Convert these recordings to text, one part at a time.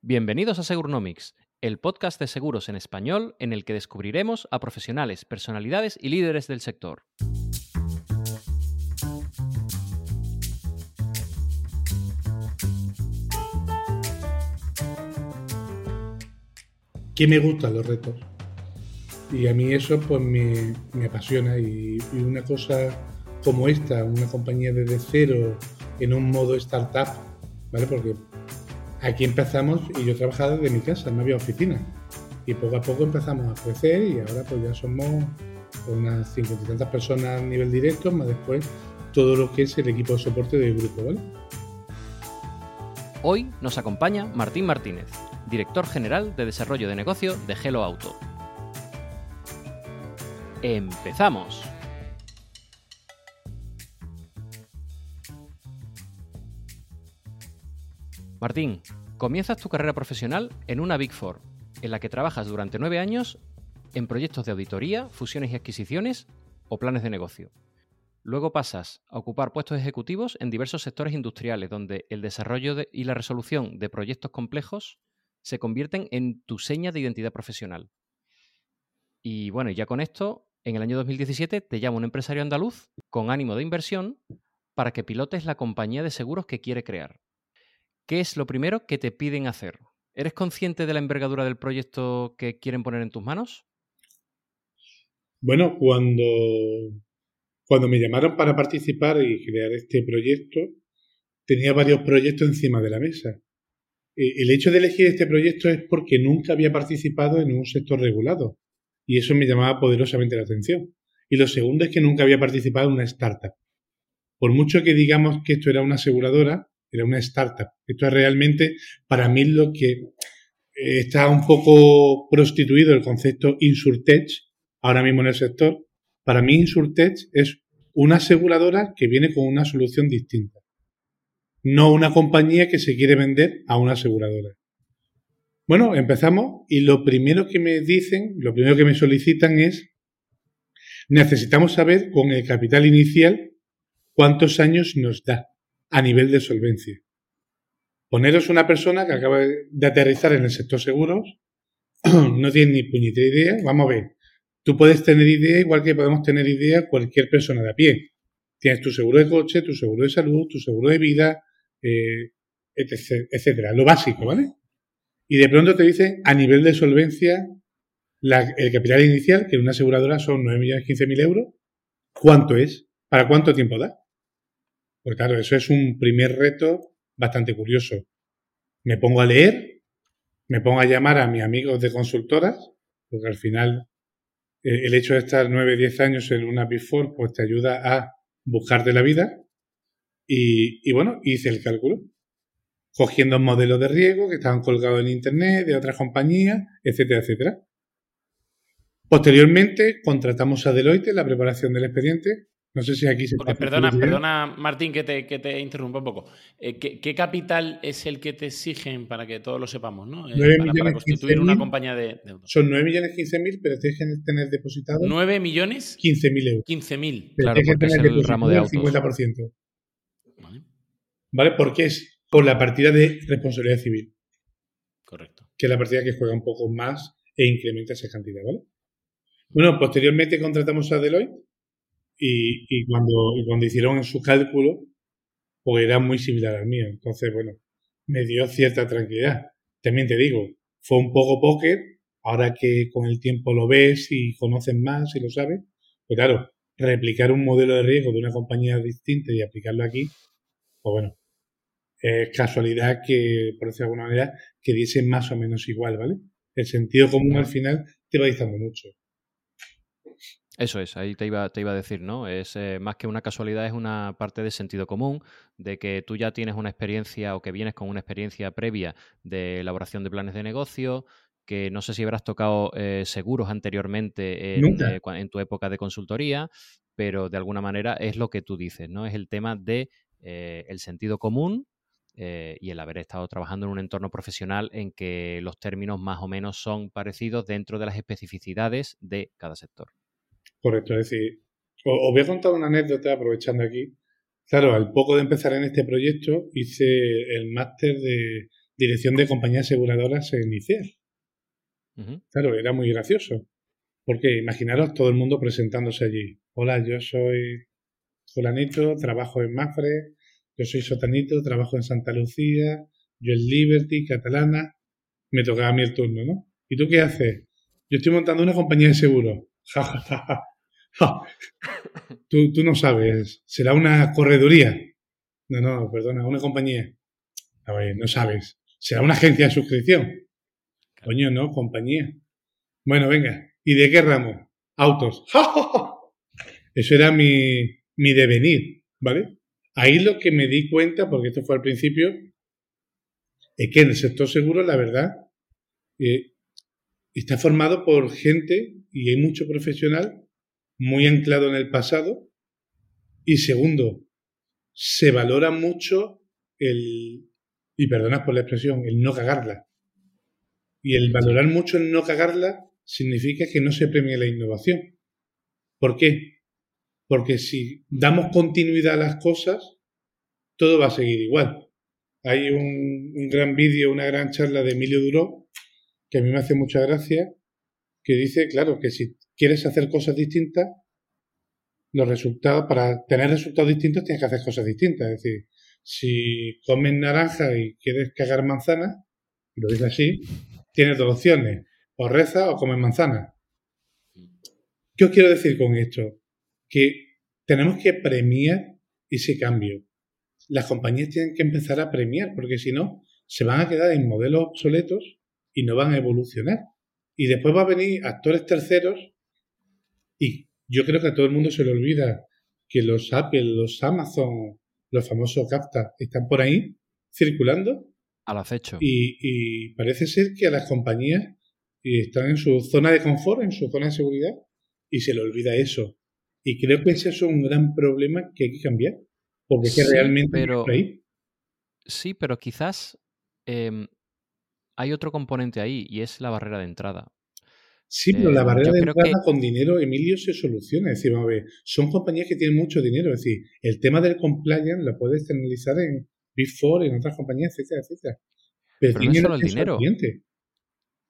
Bienvenidos a Segurnomics, el podcast de seguros en español en el que descubriremos a profesionales, personalidades y líderes del sector. ¿Qué me gustan los retos? Y a mí eso pues me, apasiona y, y, una cosa como esta, una compañía desde cero en un modo startup, ¿vale? Porque aquí empezamos y yo trabajaba desde mi casa, no había oficina. Y poco a poco empezamos a crecer y ahora pues ya somos unas 50 y tantas personas a nivel directo, más después todo lo que es el equipo de soporte del grupo. Hoy nos acompaña Martín Martínez, director general de desarrollo de negocio de Hello Auto. ¡Empezamos! Martín, comienzas tu carrera profesional en una Big Four, en la que trabajas durante nueve años en proyectos de auditoría, fusiones y adquisiciones o planes de negocio. Luego pasas a ocupar puestos ejecutivos en diversos sectores industriales, donde el desarrollo y la resolución de proyectos complejos se convierten en tu seña de identidad profesional. Y bueno, ya con esto, en el año 2017 te llama un empresario andaluz con ánimo de inversión para que pilotes la compañía de seguros que quiere crear. ¿Qué es lo primero que te piden hacer? ¿Eres consciente de la envergadura del proyecto que quieren poner en tus manos? Bueno, cuando, cuando me llamaron para participar y crear este proyecto, tenía varios proyectos encima de la mesa. E, el hecho de elegir este proyecto es porque nunca había participado en un sector regulado y eso me llamaba poderosamente la atención. Y lo segundo es que nunca había participado en una startup. Por mucho que digamos que esto era una aseguradora, era una startup. Esto es realmente para mí lo que eh, está un poco prostituido el concepto Insurtech ahora mismo en el sector. Para mí Insurtech es una aseguradora que viene con una solución distinta. No una compañía que se quiere vender a una aseguradora. Bueno, empezamos y lo primero que me dicen, lo primero que me solicitan es, necesitamos saber con el capital inicial cuántos años nos da a nivel de solvencia. Poneros una persona que acaba de aterrizar en el sector seguros, no tiene ni puñetera idea, vamos a ver, tú puedes tener idea igual que podemos tener idea cualquier persona de a pie. Tienes tu seguro de coche, tu seguro de salud, tu seguro de vida, eh, etcétera, lo básico, ¿vale? Y de pronto te dicen a nivel de solvencia el capital inicial, que en una aseguradora son 9.015.000 euros, ¿cuánto es? ¿Para cuánto tiempo da? Pues claro, eso es un primer reto bastante curioso. Me pongo a leer, me pongo a llamar a mis amigos de consultoras, porque al final eh, el hecho de estar 9, 10 años en una Before, pues te ayuda a buscarte la vida. Y, bueno, hice el cálculo, cogiendo modelos de riesgo que estaban colgados en Internet, de otras compañías, etcétera, etcétera. Posteriormente, contratamos a Deloitte la preparación del expediente no sé si aquí se Perdona, perdona, Martín, que te, que te interrumpa un poco. Eh, ¿qué, capital es el que te exigen para que todos lo sepamos, ¿no? Eh, para, constituir una compañía de, Son 9 millones 15 mil, pero tienes que tener depositado. ¿9 millones? 15 mil euros. 15 mil. Claro, porque es el ramo de autos. 50%. Vale. ¿Vale? Porque es por la partida de responsabilidad civil. Correcto. Que es la partida que juega un poco más e incrementa esa cantidad, ¿vale? Bueno, posteriormente contratamos a Deloitte y, cuando, cuando hicieron su cálculo, pues era muy similar al mío. Entonces, bueno, me dio cierta tranquilidad. También te digo, fue un poco póker, ahora que con el tiempo lo ves y conoces más y lo sabes, pues claro, replicar un modelo de riesgo de una compañía distinta y aplicarlo aquí, pues bueno, es casualidad que, por decirlo de alguna manera, que diese más o menos igual, ¿vale? El sentido común al final te va dictando mucho. Eso es, ahí te iba, te iba a decir, ¿no? Es eh, más que una casualidad, es una parte de sentido común, de que tú ya tienes una experiencia o que vienes con una experiencia previa de elaboración de planes de negocio, que no sé si habrás tocado eh, seguros anteriormente en, eh, en, tu época de consultoría, pero de alguna manera es lo que tú dices, ¿no? Es el tema de el sentido común y el haber estado trabajando en un entorno profesional en que los términos más o menos son parecidos dentro de las especificidades de cada sector. Correcto, es decir, os, voy a contar una anécdota aprovechando aquí. Claro, al poco de empezar en este proyecto hice el máster de, dirección de compañías aseguradoras en ICEA. Claro, era muy gracioso. Porque imaginaros todo el mundo presentándose allí. Hola, yo soy fulanito, trabajo en Mafre, yo soy sotanito, trabajo en Santa Lucía, yo en Liberty, catalana. Me tocaba a mí el turno, ¿no? ¿Y tú qué haces? Yo estoy montando una compañía de tú, tú no sabes. Será una correduría. No, no, perdona, una compañía. A ver, no sabes. Será una agencia de suscripción. Coño, no, compañía. Bueno, venga. ¿Y de qué ramo? Autos. Eso era mi, mi devenir, ¿vale? Ahí lo que me di cuenta, porque esto fue al principio, es que en el sector seguro, la verdad, eh, está formado por gente y hay mucho profesional muy anclado en el pasado. Y segundo, se valora mucho el, y perdonad por la expresión, el no cagarla. Y el valorar mucho el no cagarla significa que no se premia la innovación. ¿Por qué? Porque si damos continuidad a las cosas, todo va a seguir igual. Hay un, gran vídeo, una gran charla de Emilio Duró, que a mí me hace mucha gracia, que dice, claro, que si quieres hacer cosas distintas, los resultados, para tener resultados distintos tienes que hacer cosas distintas. Es decir, si comes naranja y quieres cagar manzana, lo dice así, tienes dos opciones, o reza o comes manzana. ¿Qué os quiero decir con esto? Que tenemos que premiar ese cambio. Las compañías tienen que empezar a premiar, porque si no, se van a quedar en modelos obsoletos y no van a evolucionar. Y después va a venir actores terceros y yo creo que a todo el mundo se le olvida que los Apple, los Amazon, los famosos CAPTA, están por ahí circulando. Al acecho. Y, parece ser que a las compañías están en su zona de confort, en su zona de seguridad, y se le olvida eso. Y creo que ese es un gran problema que hay que cambiar. Porque es que realmente pero, ahí. Sí, pero quizás em, hay otro componente ahí y es la barrera de entrada. Sí, pero la eh, barrera de entrada con dinero, Emilio, se soluciona. Es decir, vamos a ver, son compañías que tienen mucho dinero. Es decir, el tema del compliance lo puedes analizar en Big Four, en otras compañías, etcétera, etcétera. Pero, no es solo el dinero.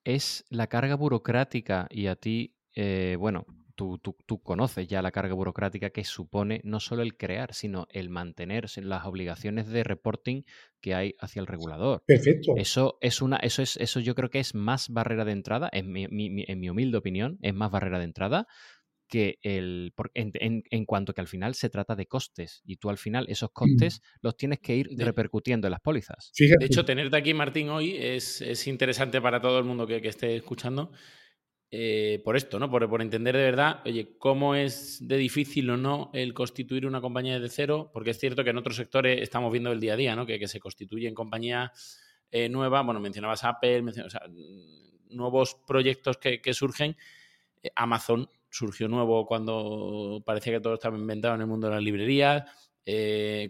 Es la carga burocrática y a ti, eh, bueno, tú, tú, tú, conoces ya la carga burocrática que supone no solo el crear, sino el mantener las obligaciones de reporting que hay hacia el regulador. Perfecto. Eso es una, eso es, eso yo creo que es más barrera de entrada, en mi, en mi humilde opinión, es más barrera de entrada que el en, en, cuanto que al final se trata de costes y tú al final esos mm. costes los tienes que ir repercutiendo en las pólizas. De hecho, tenerte aquí, Martín, hoy es, es interesante para todo el mundo que, que esté escuchando. Eh, por esto, ¿no? Por, por, entender de verdad, oye, cómo es de difícil o no el constituir una compañía de cero, porque es cierto que en otros sectores estamos viendo el día a día, ¿no? Que, que se constituyen compañías eh, nuevas, bueno, mencionabas Apple, nuevos proyectos que, que surgen. Eh, Amazon surgió nuevo cuando parecía que todo estaba inventado en el mundo de las librerías,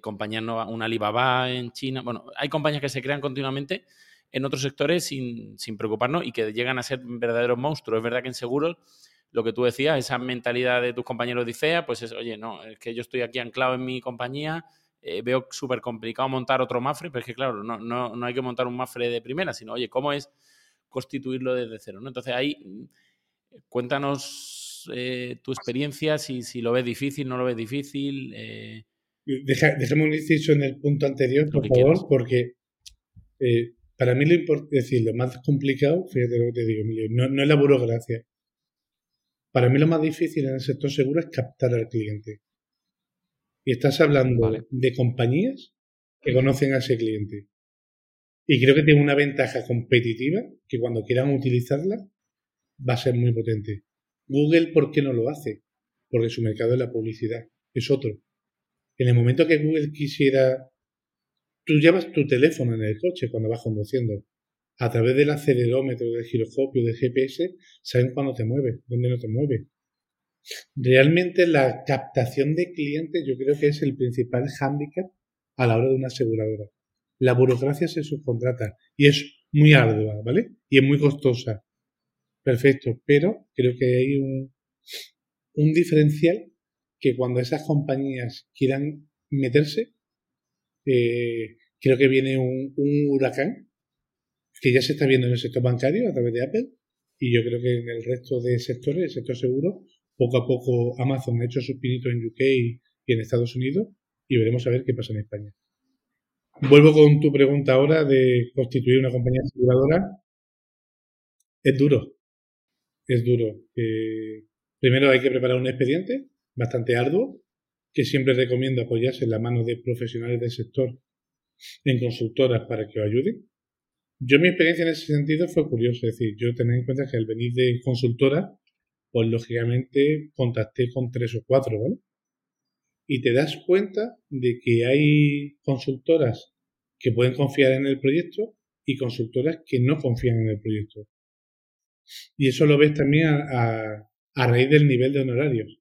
compañías nuevas, una Alibaba en China, bueno, hay compañías que se crean continuamente en otros sectores sin, sin preocuparnos y que llegan a ser verdaderos monstruos. Es verdad que en seguros, lo que tú decías, esa mentalidad de tus compañeros de ICEA, pues es, oye, no, es que yo estoy aquí anclado en mi compañía, eh, veo súper complicado montar otro Mafre, pero es que claro, no, no, no hay que montar un Mafre de primera, sino, oye, ¿cómo es constituirlo desde cero? ¿no? Entonces ahí, cuéntanos eh, tu experiencia, si, si, lo ves difícil, no lo ves difícil. Eh... Deja, déjame un inciso en el punto anterior, por favor, porque eh, para mí lo importante, decir, lo más complicado, fíjate lo que te digo, no, no es la burocracia. Para mí lo más difícil en el sector seguro es captar al cliente. Y estás hablando de compañías que conocen a ese cliente. Y creo que tiene una ventaja competitiva que cuando quieran utilizarla va a ser muy potente. Google, ¿por qué no lo hace? Porque su mercado es la publicidad, es otro. En el momento que Google quisiera Tú llevas tu teléfono en el coche cuando vas conduciendo. A través del acelerómetro, del giroscopio, del GPS, saben cuándo te mueves, dónde no te mueves. Realmente la captación de clientes yo creo que es el principal hándicap a la hora de una aseguradora. La burocracia se subcontrata y es muy ardua, ¿vale? Y es muy costosa. Perfecto, pero creo que hay un, un diferencial que cuando esas compañías quieran meterse, eh, creo que viene un, huracán que ya se está viendo en el sector bancario a través de Apple y yo creo que en el resto de sectores, el sector seguro, poco a poco Amazon ha hecho sus pinitos en UK y en Estados Unidos y veremos a ver qué pasa en España. Vuelvo con tu pregunta ahora de constituir una compañía aseguradora. Es duro, es duro. Eh, primero hay que preparar un expediente bastante arduo, que siempre recomiendo apoyarse en la mano de profesionales del sector en consultoras para que os ayuden. Yo mi experiencia en ese sentido fue curiosa, es decir, yo tenía en cuenta que al venir de consultora, pues lógicamente contacté con tres o cuatro, ¿vale? Y te das cuenta de que hay consultoras que pueden confiar en el proyecto y consultoras que no confían en el proyecto. Y eso lo ves también a, a raíz del nivel de honorarios.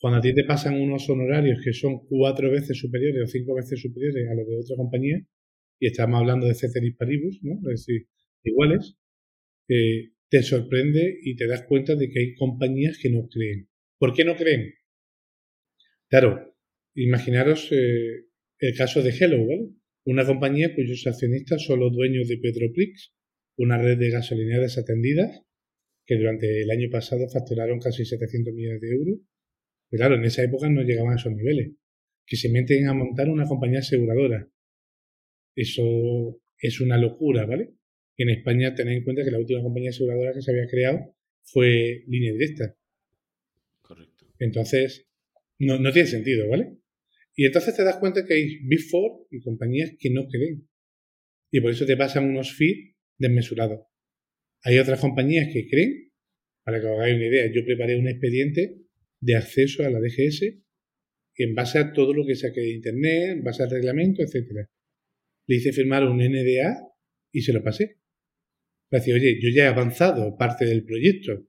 Cuando a ti te pasan unos honorarios que son cuatro veces superiores o cinco veces superiores a los de otra compañía, y estamos hablando de Ceteris Paribus, ¿no? Es decir, iguales, eh, te sorprende y te das cuenta de que hay compañías que no creen. ¿Por qué no creen? Claro, imaginaros eh, el caso de Hello, ¿vale? Una compañía cuyos accionistas son los dueños de Petroprix, una red de gasolineras desatendidas, que durante el año pasado facturaron casi 700 millones de euros. Pero claro, en esa época no llegaban a esos niveles. Que se meten a montar una compañía aseguradora eso es una locura, ¿vale? En España tened en cuenta que la última compañía aseguradora que se había creado fue línea directa. Correcto. Entonces, no, no tiene sentido, ¿vale? Y entonces te das cuenta que hay Big Four y compañías que no creen. Y por eso te pasan unos fees desmesurados. Hay otras compañías que creen, para que os hagáis una idea, yo preparé un expediente de acceso a la DGS en base a todo lo que saqué de Internet, en base al reglamento, etcétera le hice firmar un NDA y se lo pasé. Le decía, oye, yo ya he avanzado parte del proyecto.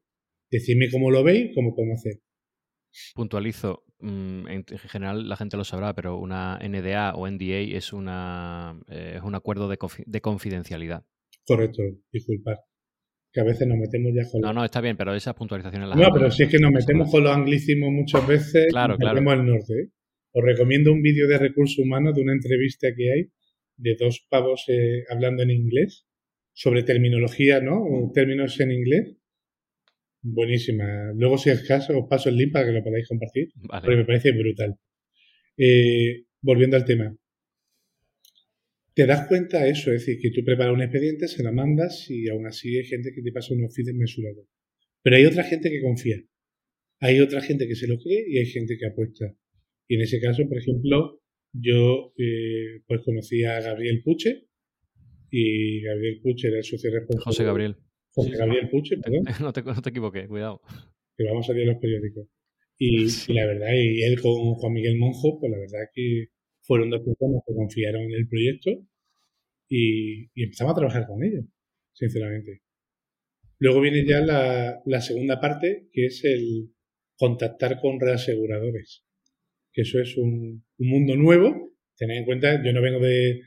Decidme cómo lo veis, cómo podemos hacer. Puntualizo, mm, en general la gente lo sabrá, pero una NDA o NDA es, una, eh, es un acuerdo de, confidencialidad. Correcto, disculpad. Que a veces nos metemos ya con... No, no, está bien, pero esas puntualizaciones las... No, pero si es que nos metemos con los anglicismos muchas veces, claro, nos metemos al norte. ¿eh? Os recomiendo un vídeo de recursos humanos de una entrevista que hay de dos pavos eh, hablando en inglés sobre terminología, ¿no? O términos en inglés. Buenísima. Luego, si es caso, os paso el link para que lo podáis compartir. Porque me parece brutal. Eh, volviendo al tema. Te das cuenta de eso, es decir, que tú preparas un expediente, se lo mandas y aún así hay gente que te pasa unos feeds mesurados. Pero hay otra gente que confía. Hay otra gente que se lo cree y hay gente que apuesta. Y en ese caso, por ejemplo, yo eh, pues conocí a Gabriel Puche y Gabriel Puche era el socio responsable. José Gabriel. José Gabriel Puche, perdón. No te, no te equivoqué, cuidado. Que vamos a salir los periódicos. Y, la verdad, y él con Juan Miguel Monjo, pues la verdad que fueron dos personas que confiaron en el proyecto y, empezamos a trabajar con ellos, sinceramente. Luego viene ya la, la segunda parte, que es el contactar con reaseguradores que eso es un, mundo nuevo. Tened en cuenta, yo no vengo de,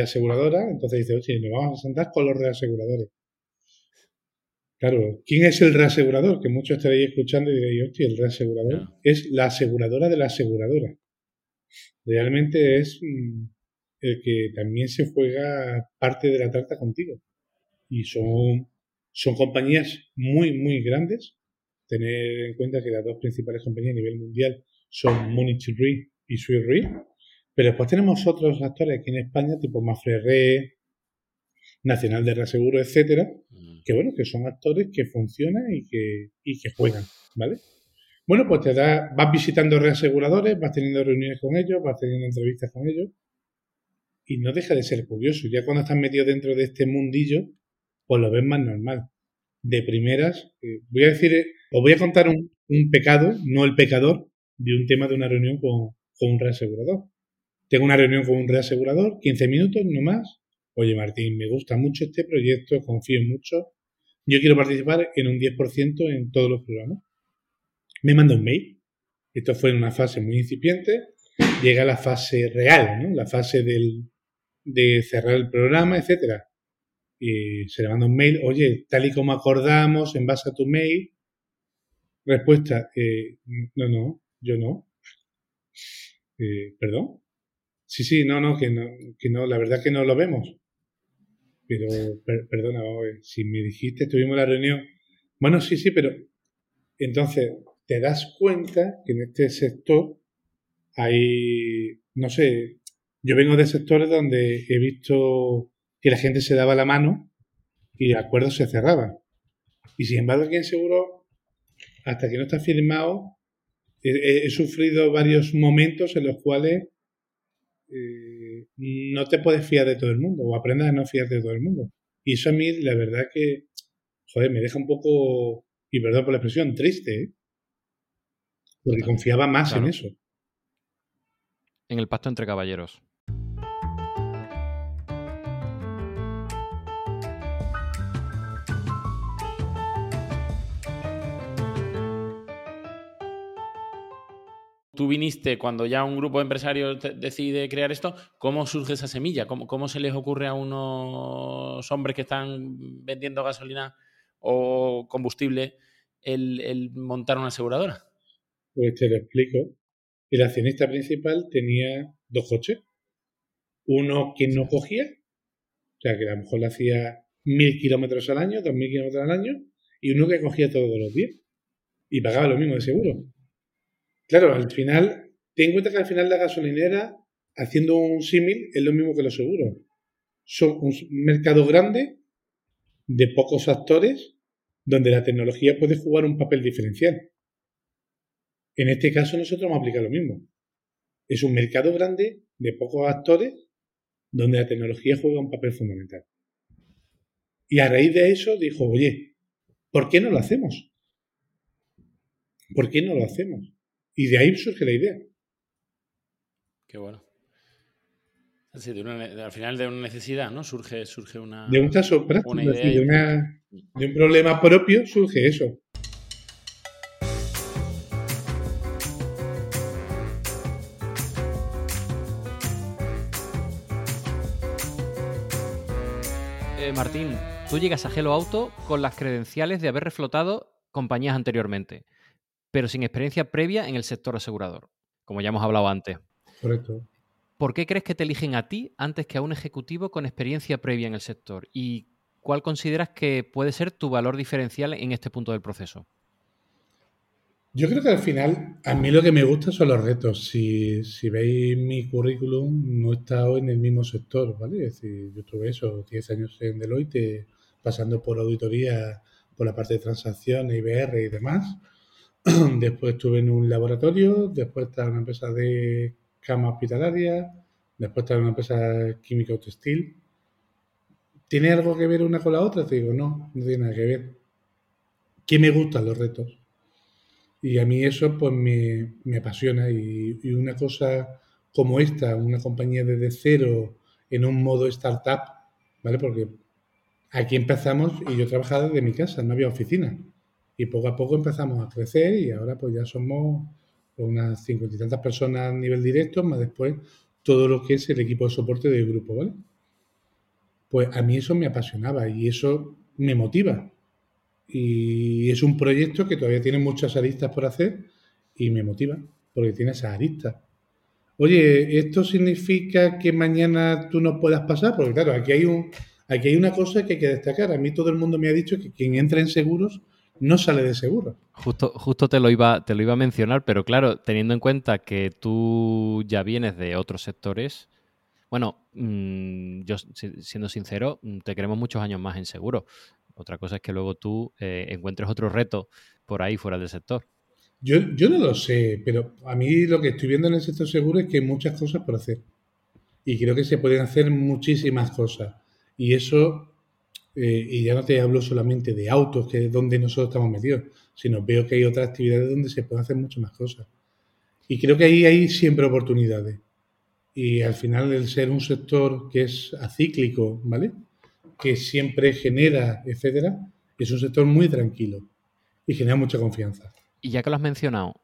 aseguradora, entonces dice, oye, nos vamos a sentar con los reaseguradores. Claro, ¿quién es el reasegurador? Que muchos estaréis escuchando y diréis, hostia, el reasegurador es la aseguradora de la aseguradora. Realmente es mm, el que también se juega parte de la tarta contigo. Y son, son compañías muy, muy grandes. Tener en cuenta que las dos principales compañías a nivel mundial son Munich Re y Swiss Re. Pero después tenemos otros actores aquí en España, tipo Mafre Re, Nacional de Reaseguro, etcétera, que bueno, que son actores que funcionan y que, y que juegan, ¿vale? Bueno, pues te da, vas visitando reaseguradores, vas teniendo reuniones con ellos, vas teniendo entrevistas con ellos, y no deja de ser curioso. Ya cuando estás metido dentro de este mundillo, pues lo ves más normal. De primeras, eh, voy a decir, os voy a contar un, pecado, no el pecador, de un tema de una reunión con, un reasegurador. Tengo una reunión con un reasegurador, 15 minutos, no más. Oye, Martín, me gusta mucho este proyecto, confío mucho. Yo quiero participar en un 10% en todos los programas. Me manda un mail. Esto fue en una fase muy incipiente. Llega la fase real, ¿no? La fase del, de cerrar el programa, etcétera. Y se le manda un mail, oye, tal y como acordamos, en base a tu mail. Respuesta, eh, no, no, yo no. Eh, ¿Perdón? Sí, sí, no, no, que no, que no, la verdad que no lo vemos. Pero, perdona, si me dijiste, tuvimos la reunión. Bueno, sí, sí, pero entonces te das cuenta que en este sector hay, no sé, yo vengo de sectores donde he visto que la gente se daba la mano y acuerdos se cerraban. Y sin embargo, aquí en seguro, hasta que no está firmado, he, sufrido varios momentos en los cuales eh, no te puedes fiar de todo el mundo o aprendas a no fiarte de todo el mundo. Y eso a mí, la verdad que, joder, me deja un poco, y perdón por la expresión, triste, ¿eh? Porque confiaba más en eso. En el pacto entre caballeros. tú viniste cuando ya un grupo de empresarios decide crear esto, ¿cómo surge esa semilla? ¿Cómo, se les ocurre a unos hombres que están vendiendo gasolina o combustible el, montar una aseguradora? Pues te lo explico. El accionista principal tenía dos coches. Uno que no cogía, o sea, que a lo mejor le hacía mil kilómetros al año, dos mil kilómetros al año, y uno que cogía todos los días. Y pagaba lo mismo de seguro. Claro, al final, ten en cuenta que al final la gasolinera, haciendo un símil, es lo mismo que los seguros. Son un mercado grande, de pocos actores, donde la tecnología puede jugar un papel diferencial. En este caso nosotros vamos a aplicar lo mismo. Es un mercado grande, de pocos actores, donde la tecnología juega un papel fundamental. Y a raíz de eso dijo, oye, ¿por qué no lo hacemos? ¿Por qué no lo hacemos? Y de ahí surge la idea. Qué bueno. al final de una necesidad, ¿no? Surge, surge una. De un caso práctico, de, un problema propio surge eso. Eh, Martín, tú llegas a Hello Auto con las credenciales de haber reflotado compañías anteriormente pero sin experiencia previa en el sector asegurador, como ya hemos hablado antes. Correcto. ¿Por qué crees que te eligen a ti antes que a un ejecutivo con experiencia previa en el sector? ¿Y cuál consideras que puede ser tu valor diferencial en este punto del proceso? Yo creo que al final, a mí lo que me gusta son los retos. Si, veis mi currículum, no he estado en el mismo sector, ¿vale? Es decir, yo tuve eso, 10 años en Deloitte, pasando por auditoría, por la parte de transacciones, IBR y demás. después estuve en un laboratorio, después estaba en una empresa de cama hospitalaria, después estaba en una empresa química o textil. ¿Tiene algo que ver una con la otra? Te digo, no, no tiene nada que ver. ¿Qué me gustan los retos? Y a mí eso pues me, me apasiona y, una cosa como esta, una compañía desde cero en un modo startup, ¿vale? Porque aquí empezamos y yo trabajaba desde mi casa, no había oficina. Y poco a poco empezamos a crecer y ahora pues ya somos unas cincuenta y tantas personas a nivel directo, más después todo lo que es el equipo de soporte del grupo, ¿vale? Pues a mí eso me apasionaba y eso me motiva. Y es un proyecto que todavía tiene muchas aristas por hacer y me motiva, porque tiene esas aristas. Oye, ¿esto significa que mañana tú no puedas pasar? Porque claro, aquí hay, un, aquí hay una cosa que hay que destacar. A mí todo el mundo me ha dicho que quien entra en seguros no sale de seguro. Justo, justo te, lo iba, te lo iba a mencionar, pero claro, teniendo en cuenta que tú ya vienes de otros sectores, bueno, mm, yo siendo sincero, mm, te queremos muchos años más en seguro. Otra cosa es que luego tú eh, encuentres otro reto por ahí fuera del sector. Yo, no lo sé, pero a mí lo que estoy viendo en el sector seguro es que hay muchas cosas por hacer. Y creo que se pueden hacer muchísimas cosas. Y eso eh, y ya no te hablo solamente de autos, que es donde nosotros estamos metidos, sino veo que hay otras actividades donde se pueden hacer muchas más cosas. Y creo que ahí hay siempre oportunidades. Y al final el ser un sector que es acíclico, ¿vale? Que siempre genera, etcétera, es un sector muy tranquilo y genera mucha confianza. Y ya que lo has mencionado,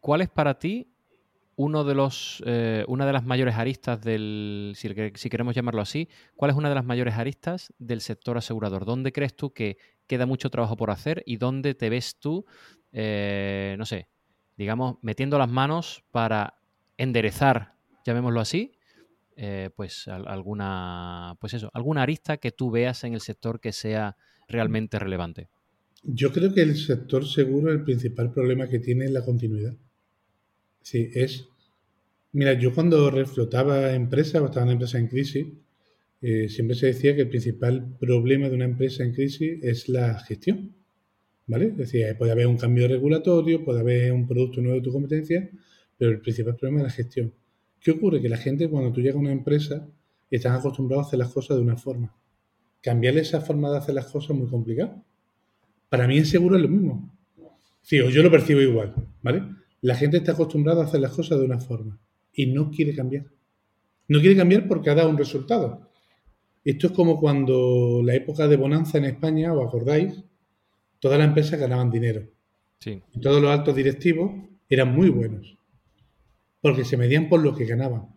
¿cuál es para ti uno de los, eh, una de las mayores aristas del, si, queremos llamarlo así, ¿cuál es una de las mayores aristas del sector asegurador? ¿Dónde crees tú que queda mucho trabajo por hacer y dónde te ves tú, eh, no sé, digamos, metiendo las manos para enderezar, llamémoslo así, eh, pues alguna, pues eso, alguna arista que tú veas en el sector que sea realmente relevante. Yo creo que el sector seguro, el principal problema que tiene es la continuidad. Sí, es. Mira, yo cuando reflotaba empresas o estaba en empresa en crisis, eh, siempre se decía que el principal problema de una empresa en crisis es la gestión. ¿Vale? Decía, puede haber un cambio regulatorio, puede haber un producto nuevo de tu competencia, pero el principal problema es la gestión. ¿Qué ocurre? Que la gente, cuando tú llegas a una empresa, están acostumbrados a hacer las cosas de una forma. Cambiarle esa forma de hacer las cosas es muy complicado. Para mí en seguro es lo mismo. Sí, o yo lo percibo igual, ¿vale? La gente está acostumbrada a hacer las cosas de una forma y no quiere cambiar. No quiere cambiar porque ha dado un resultado. Esto es como cuando la época de bonanza en España, ¿os acordáis? Todas las empresas ganaban dinero. Sí. Y todos los altos directivos eran muy buenos. Porque se medían por lo que ganaban.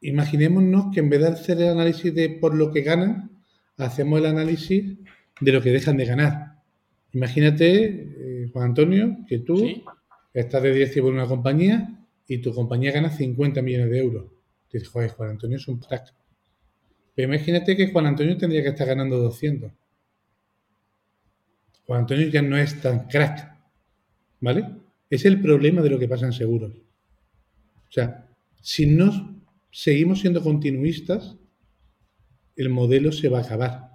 Imaginémonos que en vez de hacer el análisis de por lo que ganan, hacemos el análisis de lo que dejan de ganar. Imagínate, eh, Juan Antonio, que tú estás de directivo en una compañía y tu compañía gana 50 millones de euros. Te dices, joder, Juan Antonio es un crack. Pero imagínate que Juan Antonio tendría que estar ganando 200. Juan Antonio ya no es tan crack. ¿Vale? Es el problema de lo que pasa en seguros. O sea, si no seguimos siendo continuistas, el modelo se va a acabar.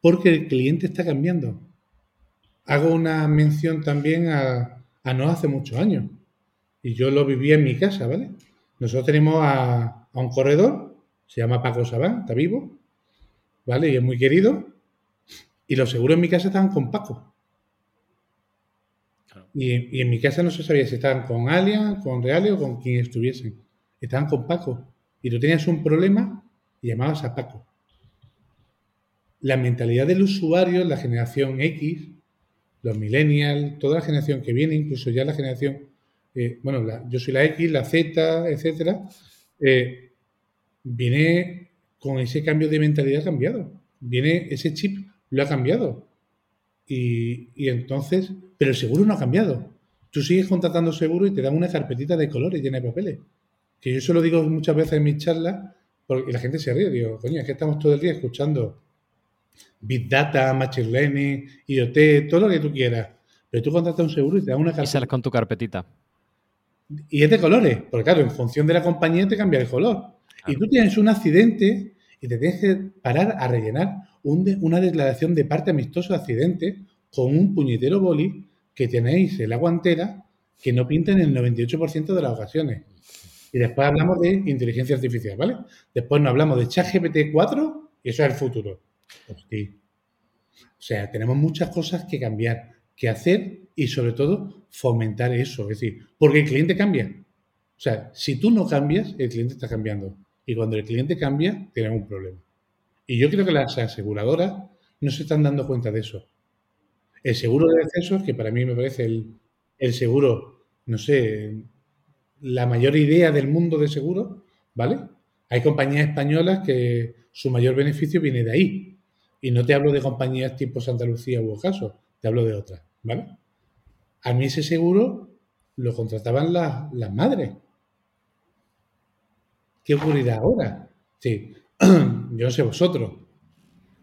Porque el cliente está cambiando hago una mención también a, no hace muchos años. Y yo lo vivía en mi casa, ¿vale? Nosotros tenemos a, un corredor, se llama Paco Sabán, está vivo, ¿vale? Y es muy querido. Y los seguros en mi casa estaban con Paco. Y, en mi casa no se sabía si estaban con Allianz, con Reale o con quien estuviesen. Estaban con Paco. Y tú tenías un problema y llamabas a Paco. La mentalidad del usuario, la generación X, los millennials, toda la generación que viene, incluso ya la generación, eh, bueno, yo soy la X, la Z, etcétera, eh, viene con ese cambio de mentalidad cambiado. Viene, ese chip lo ha cambiado. Y, entonces, pero el seguro no ha cambiado. Tú sigues contratando seguro y te dan una carpetita de colores llena de papeles. Que yo eso lo digo muchas veces en mis charlas, porque la gente se ríe. Digo, coño, es que estamos todo el día escuchando Big Data, Machine Learning, IoT, todo lo que tú quieras. Pero tú contratas un seguro y te da una carpetita. Y sales con tu carpetita. Y es de colores, porque claro, en función de la compañía te cambia el color. Y tú tienes un accidente y te tienes que parar a rellenar una declaración de parte amistoso de accidente con un puñetero boli que tenéis en la guantera que no pinta en el 98% de las ocasiones. Y después hablamos de inteligencia artificial, ¿vale? Después nos hablamos de ChatGPT 4 y eso es el futuro. O sea, tenemos muchas cosas que cambiar, que hacer y sobre todo fomentar eso. Es decir, porque el cliente cambia. O sea, si tú no cambias, el cliente está cambiando. Y cuando el cliente cambia, tenemos un problema. Y yo creo que las aseguradoras no se están dando cuenta de eso. El seguro de excesos, que para mí me parece el, el seguro, no sé, la mayor idea del mundo de seguro, ¿vale? Hay compañías españolas que su mayor beneficio viene de ahí, y no te hablo de compañías tipo Santa Lucía u Ocaso, te hablo de otras, ¿vale? A mí ese seguro lo contrataban las, madres. ¿Qué ocurrirá ahora? Sí, yo no sé vosotros.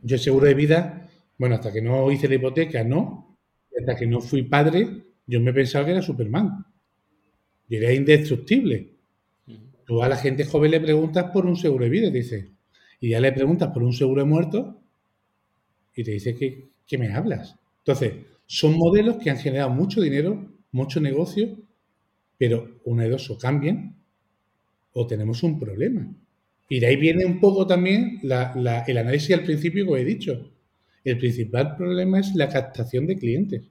Yo el seguro de vida, bueno, hasta que no hice la hipoteca, no. Hasta que no fui padre, yo me pensaba que era Superman. Yo era indestructible. Tú a la gente joven le preguntas por un seguro de vida, dice. Y ya le preguntas por un seguro de muerto y te dice que, que me hablas. Entonces, son modelos que han generado mucho dinero, mucho negocio, pero una de dos o cambian o tenemos un problema. Y de ahí viene un poco también el análisis al principio que he dicho. El principal problema es la captación de clientes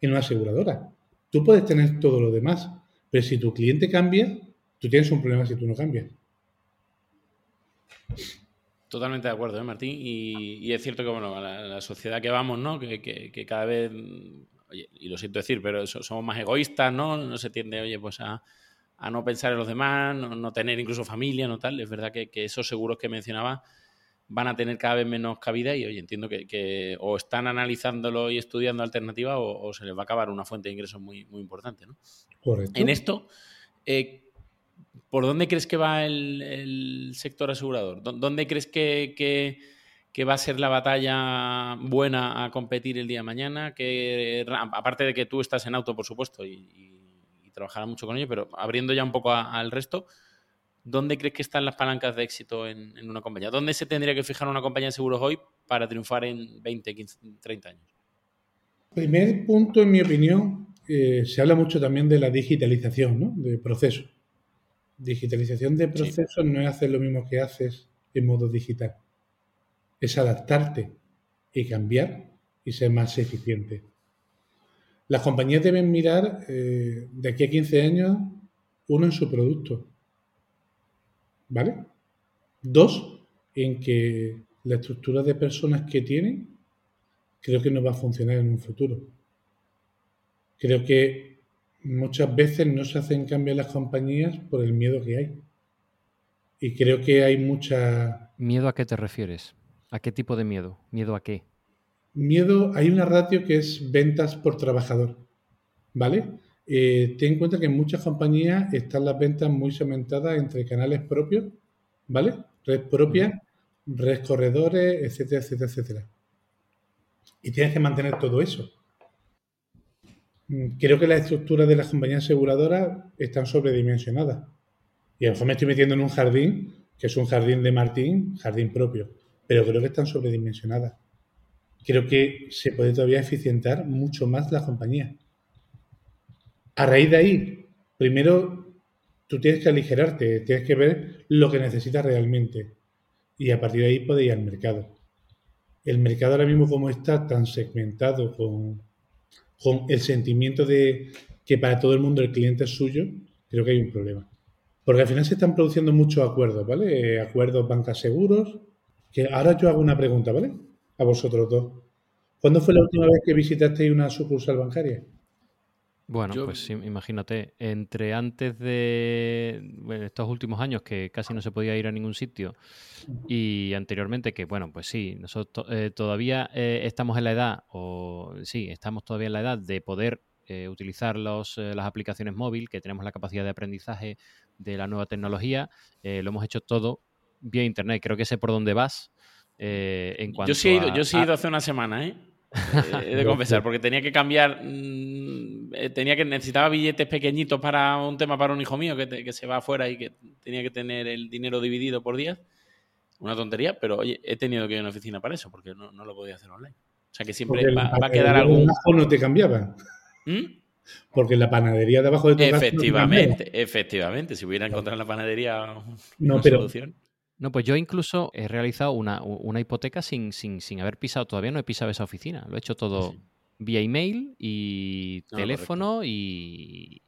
en una aseguradora. Tú puedes tener todo lo demás, pero si tu cliente cambia, tú tienes un problema si tú no cambias. Totalmente de acuerdo, ¿eh, Martín. Y, es cierto que, bueno, la, sociedad que vamos, ¿no? Que, cada vez, oye, y lo siento decir, pero somos más egoístas, ¿no? No se tiende, oye, pues a, no pensar en los demás, no, tener incluso familia, ¿no? Tal. Es verdad que, esos seguros que mencionaba van a tener cada vez menos cabida y, oye, entiendo que, o están analizándolo y estudiando alternativas o, se les va a acabar una fuente de ingresos muy, muy importante, ¿no? Correcto. En esto, eh, ¿por dónde crees que va el, sector asegurador? ¿Dónde crees que, va a ser la batalla buena a competir el día de mañana? Que, aparte de que tú estás en auto, por supuesto, y, trabajarás mucho con ello, pero abriendo ya un poco al resto, ¿dónde crees que están las palancas de éxito en, en, una compañía? ¿Dónde se tendría que fijar una compañía de seguros hoy para triunfar en 20, 15, 30 años? Primer punto, en mi opinión, eh, se habla mucho también de la digitalización ¿no? de procesos. Digitalización de procesos no es hacer lo mismo que haces en modo digital. Es adaptarte y cambiar y ser más eficiente. Las compañías deben mirar eh, de aquí a 15 años, uno en su producto. ¿Vale? Dos, en que la estructura de personas que tienen creo que no va a funcionar en un futuro. Creo que muchas veces no se hacen cambios las compañías por el miedo que hay. Y creo que hay mucha... ¿Miedo a qué te refieres? ¿A qué tipo de miedo? ¿Miedo a qué? Miedo, hay una ratio que es ventas por trabajador, ¿vale? Eh, ten en cuenta que en muchas compañías están las ventas muy segmentadas entre canales propios, ¿vale? Red propia, red corredores, etcétera, etcétera, etcétera. Y tienes que mantener todo eso. Mm, creo que las estructuras de las compañías aseguradoras están sobredimensionadas. Y a lo mejor me estoy metiendo en un jardín, que es un jardín de Martín, jardín propio, pero creo que están sobredimensionadas. Creo que se puede todavía eficientar mucho más la compañía. A raíz de ahí, primero tú tienes que aligerarte, tienes que ver lo que necesitas realmente. Y a partir de ahí puedes ir al mercado. El mercado ahora mismo como está tan segmentado con el sentimiento de que para todo el mundo el cliente es suyo, creo que hay un problema. Porque al final se están produciendo muchos acuerdos, ¿vale? Acuerdos bancas seguros. Que ahora yo hago una pregunta, ¿vale? A vosotros dos. ¿Cuándo fue la última vez que visitasteis una sucursal bancaria? Bueno, pues imagínate, entre antes de estos últimos años que casi no se podía ir a ningún sitio y anteriormente que, bueno, pues sí, nosotros eh, todavía eh, estamos en la edad, o sí, estamos todavía en la edad de poder eh, utilizar los, las aplicaciones móviles, que tenemos la capacidad de aprendizaje de la nueva tecnología, lo hemos hecho todo vía Internet. Creo que sé por dónde vas. en cuanto yo sí he ido, yo sí he ido hace una semana, ¿eh? He de confesar, porque tenía que cambiar, mm, eh, tenía que necesitaba billetes pequeñitos para un tema para un hijo mío que, se va afuera y que tenía que tener el dinero dividido por días. Una tontería, pero oye, he tenido que ir a una oficina para eso, porque no, lo podía hacer online. O sea que siempre va, a quedar algún. no te cambiaba. ¿Mm? Porque la panadería de abajo de tu Efectivamente, efectivamente. Si hubiera encontrado en la panadería una solución. No, pues yo incluso he realizado una, hipoteca sin, sin, sin, haber pisado, todavía no he pisado esa oficina. Lo he hecho todo vía email y teléfono y,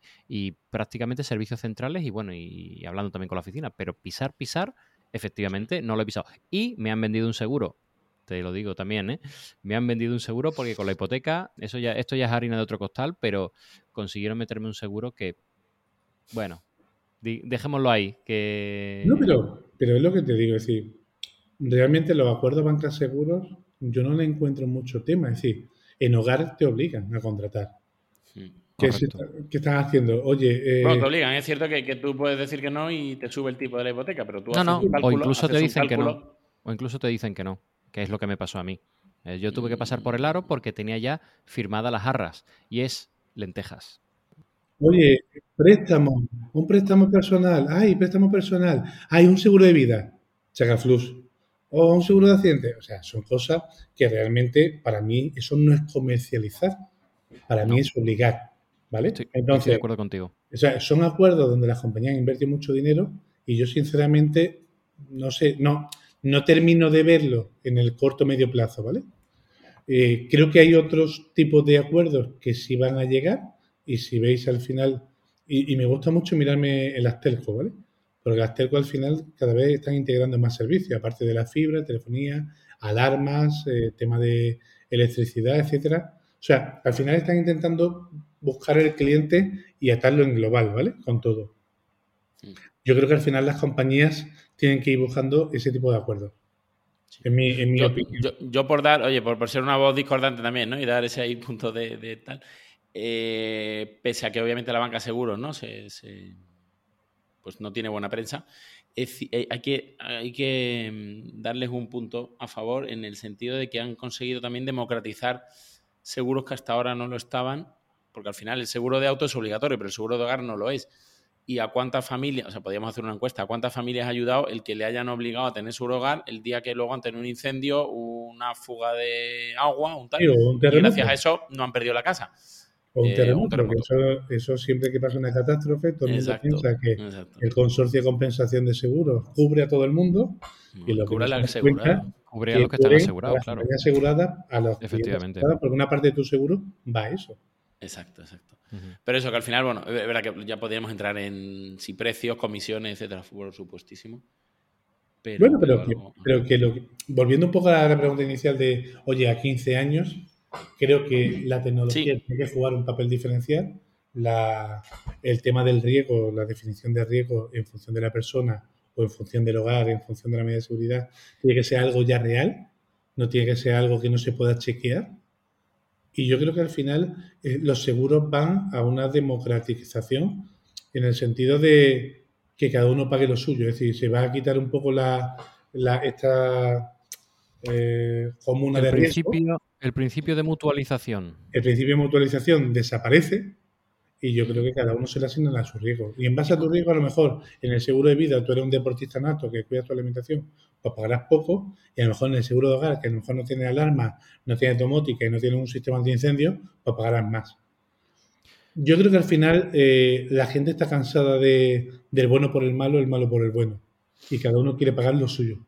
prácticamente servicios centrales y bueno, y, hablando también con la oficina. Pero pisar, pisar, efectivamente no lo he pisado. Y me han vendido un seguro. Te lo digo también, ¿eh? Me han vendido un seguro porque con la hipoteca, eso ya, esto ya es harina de otro costal, pero consiguieron meterme un seguro que, bueno, dejémoslo ahí. Que... No, pero pero es lo que te digo, es decir, realmente los acuerdos bancas seguros yo no le encuentro mucho tema. Es decir, en hogar te obligan a contratar. ¿Qué, están haciendo? Oye. Eh... te obligan. Es cierto que, tú puedes decir que no y te sube el tipo de la hipoteca, pero tú no, no. o incluso te dicen que no. O incluso te dicen que no, que es lo que me pasó a mí. Eh, yo tuve que pasar por el aro porque tenía ya firmadas las arras y es lentejas. Oye, préstamo, un préstamo personal, ay, préstamo personal, hay un seguro de vida, Chacaflus, o un seguro de accidente. O sea, son cosas que realmente para mí eso no es comercializar, para mí es obligar, ¿vale? Entonces, estoy de acuerdo contigo. O sea, son acuerdos donde las compañías invierten mucho dinero y yo sinceramente no sé, no, no termino de verlo en el corto medio plazo, ¿vale? Eh, creo que hay otros tipos de acuerdos que sí van a llegar, y si veis al final, y, me gusta mucho mirarme el Astelco, ¿vale? Porque las telco al final cada vez están integrando más servicios, aparte de la fibra, telefonía, alarmas, eh, tema de electricidad, etcétera. O sea, al final están intentando buscar el cliente y atarlo en global, ¿vale? Con todo. Yo creo que al final las compañías tienen que ir buscando ese tipo de acuerdos. En mi, en mi yo, opinión. Yo, por dar, oye, por, ser una voz discordante también, ¿no? Y dar ese ahí punto de, de tal. Eh, pese a que obviamente la banca seguros, ¿no? Se, pues no tiene buena prensa. Eh, hay, que, hay que mm, darles un punto a favor en el sentido de que han conseguido también democratizar seguros que hasta ahora no lo estaban, porque al final el seguro de auto es obligatorio, pero el seguro de hogar no lo es y a cuántas familias, o sea, podríamos hacer una encuesta, a cuántas familias ha ayudado el que le hayan obligado a tener su hogar el día que luego han tenido un incendio, una fuga de agua, un tal, y gracias a eso no han perdido la casa. O un eh, terremoto, eso, siempre que pasa una catástrofe, todo el mundo piensa que el consorcio de compensación de seguros cubre a todo el mundo y lo cubre que la asegurada. Cubre a los que están asegurados, claro. asegurada a los Efectivamente. porque una parte de tu seguro va a eso. Exacto, exacto. Pero eso que al final, bueno, es verdad que ya podríamos entrar en si precios, comisiones, etcétera, por supuestísimo. bueno, pero, que, lo, volviendo un poco a la pregunta inicial de, oye, a 15 años, creo que la tecnología tiene que jugar un papel diferencial. La, el tema del riesgo, la definición de riesgo en función de la persona o en función del hogar, en función de la medida de seguridad, tiene que ser algo ya real, no tiene que ser algo que no se pueda chequear. Y yo creo que al final eh, los seguros van a una democratización en el sentido de que cada uno pague lo suyo. Es decir, se va a quitar un poco la, esta eh, comuna de principio, El principio de mutualización. El principio de mutualización desaparece y yo creo que cada uno se le asigna a su riesgo. Y en base a tu riesgo, a lo mejor en el seguro de vida tú eres un deportista nato que cuida tu alimentación, pues pagarás poco, y a lo mejor en el seguro de hogar, que a lo mejor no tiene alarma, no tiene domótica y no tiene un sistema antiincendio, pues pagarás más. Yo creo que al final eh, la gente está cansada de, del bueno por el malo, el malo por el bueno. Y cada uno quiere pagar lo suyo.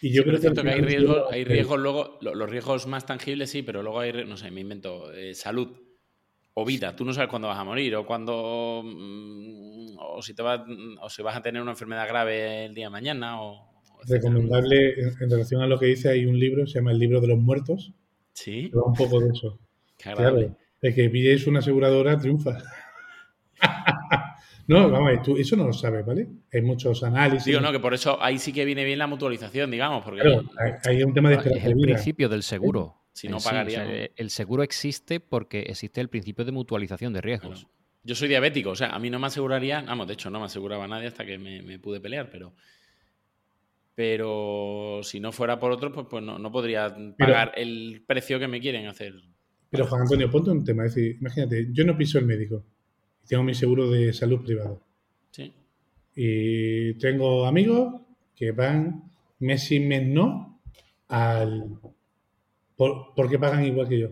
Y yo creo que, hay riesgos, hay riesgos luego, los riesgos más tangibles sí, pero luego hay, no sé, me invento, eh, salud o vida. Tú no sabes cuándo vas a morir o cuándo. Mm, o si, te vas, o si vas a tener una enfermedad grave el día de mañana. O, Recomendable, en, relación a lo que dice, hay un libro, se llama El libro de los muertos. Sí. un poco de eso. claro, de que pilléis una aseguradora triunfa. no, vamos, tú eso no lo sabes, ¿vale? Hay muchos análisis. Digo, no, que por eso ahí sí que viene bien la mutualización, digamos. Porque claro, hay, un tema de Es el principio del seguro. Si no pagaría. el seguro existe porque existe el principio de mutualización de riesgos. Yo soy diabético, o sea, a mí no me aseguraría, vamos, de hecho no me aseguraba nadie hasta que me, pude pelear, pero pero si no fuera por otro, pues, pues no, podría pagar el precio que me quieren hacer. Pero Juan Antonio, ponte un tema, es decir, imagínate, yo no piso el médico tengo mi seguro de salud privado. Sí. Y tengo amigos que van mes y mes no al, ¿Por, qué pagan igual que yo?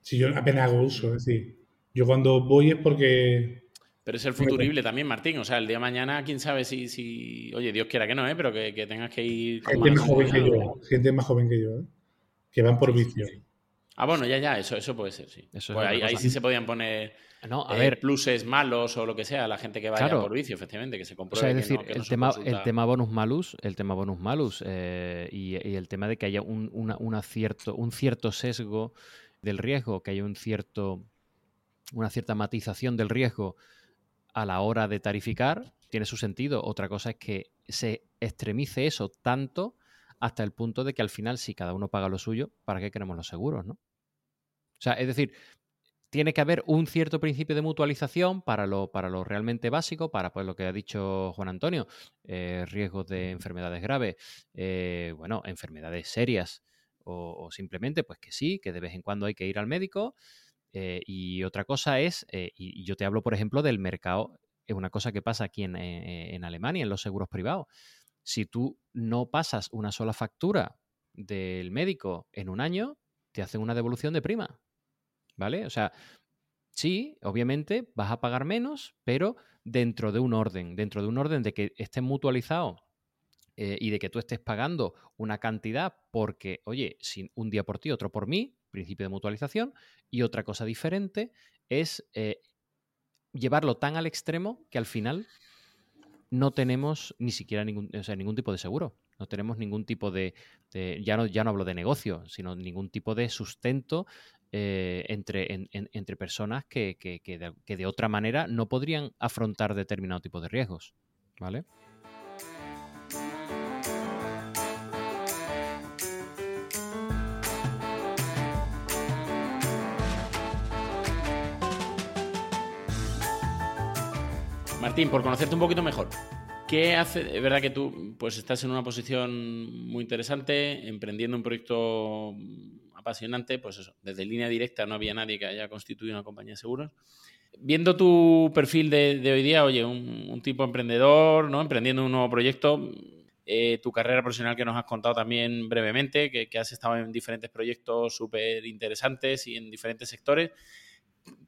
Si yo apenas hago uso, es decir, yo cuando voy es porque... Pero es el futurible también, Martín. O sea, el día de mañana, quién sabe si, si... oye, Dios quiera que no, ¿eh? pero que, tengas que ir... Con gente más, joven que yo, gente más joven que yo, ¿eh? que van por vicio. Ah, bueno, ya, ya, eso, eso puede ser, sí. Pues ahí, sí se podían poner no, a eh, ver. pluses malos o lo que sea, la gente que vaya por vicio, efectivamente, que se compruebe. O sea, es decir, el, tema, el tema bonus malus, el tema bonus malus eh, y, el tema de que haya un, una, cierto, un cierto sesgo del riesgo, que haya un cierto, una cierta matización del riesgo a la hora de tarificar, tiene su sentido. Otra cosa es que se extremice eso tanto hasta el punto de que al final, si cada uno paga lo suyo, ¿para qué queremos los seguros, no? O sea, es decir, tiene que haber un cierto principio de mutualización para lo, para lo realmente básico, para pues, lo que ha dicho Juan Antonio, eh, riesgos de enfermedades graves, eh, bueno, enfermedades serias o, simplemente pues que sí, que de vez en cuando hay que ir al médico. Eh, y otra cosa es, y, yo te hablo por ejemplo del mercado, es una cosa que pasa aquí en, en Alemania, en los seguros privados si tú no pasas una sola factura del médico en un año, te hacen una devolución de prima. ¿Vale? O sea, sí, obviamente vas a pagar menos, pero dentro de un orden, dentro de un orden de que estés mutualizado eh, y de que tú estés pagando una cantidad porque, oye, sin un día por ti, otro por mí, principio de mutualización, y otra cosa diferente es eh, llevarlo tan al extremo que al final no tenemos ni siquiera ningún, ningún tipo de seguro. No tenemos ningún tipo de, ya, no, ya no hablo de negocio, sino ningún tipo de sustento eh, entre, entre personas que, que, de, que de otra manera no podrían afrontar determinado tipo de riesgos. ¿Vale? Martín, por conocerte un poquito mejor, ¿qué hace? Es verdad que tú pues, estás en una posición muy interesante, emprendiendo un proyecto apasionante, pues eso, desde línea directa no había nadie que haya constituido una compañía de seguros. Viendo tu perfil de, hoy día, oye, un, tipo emprendedor, ¿no? Emprendiendo un nuevo proyecto, eh, tu carrera profesional que nos has contado también brevemente, que, que has estado en diferentes proyectos súper interesantes y en diferentes sectores.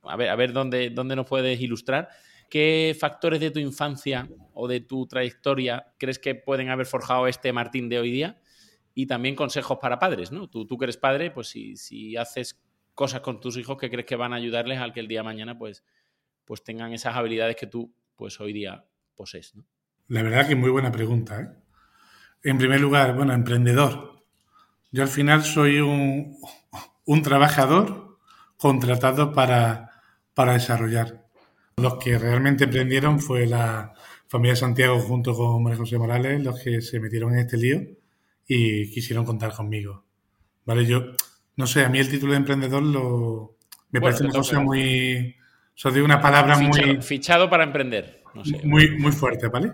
A ver, a ver dónde, dónde nos puedes ilustrar. ¿Qué factores de tu infancia o de tu trayectoria crees que pueden haber forjado este Martín de hoy día? Y también consejos para padres, ¿no? Tú, tú que eres padre, pues si, si haces cosas con tus hijos que crees que van a ayudarles al que el día de mañana pues, pues tengan esas habilidades que tú pues hoy día posees, ¿no? La verdad que muy buena pregunta, ¿eh? En primer lugar, bueno, emprendedor. Yo al final soy un, un trabajador contratado para, para desarrollar. Los que realmente emprendieron fue la familia Santiago junto con María José Morales, los que se metieron en este lío y quisieron contar conmigo. Vale, yo no sé, a mí el título de emprendedor lo me parece una cosa muy o digo una palabra muy fichado para emprender, no sé. Muy muy fuerte, ¿vale?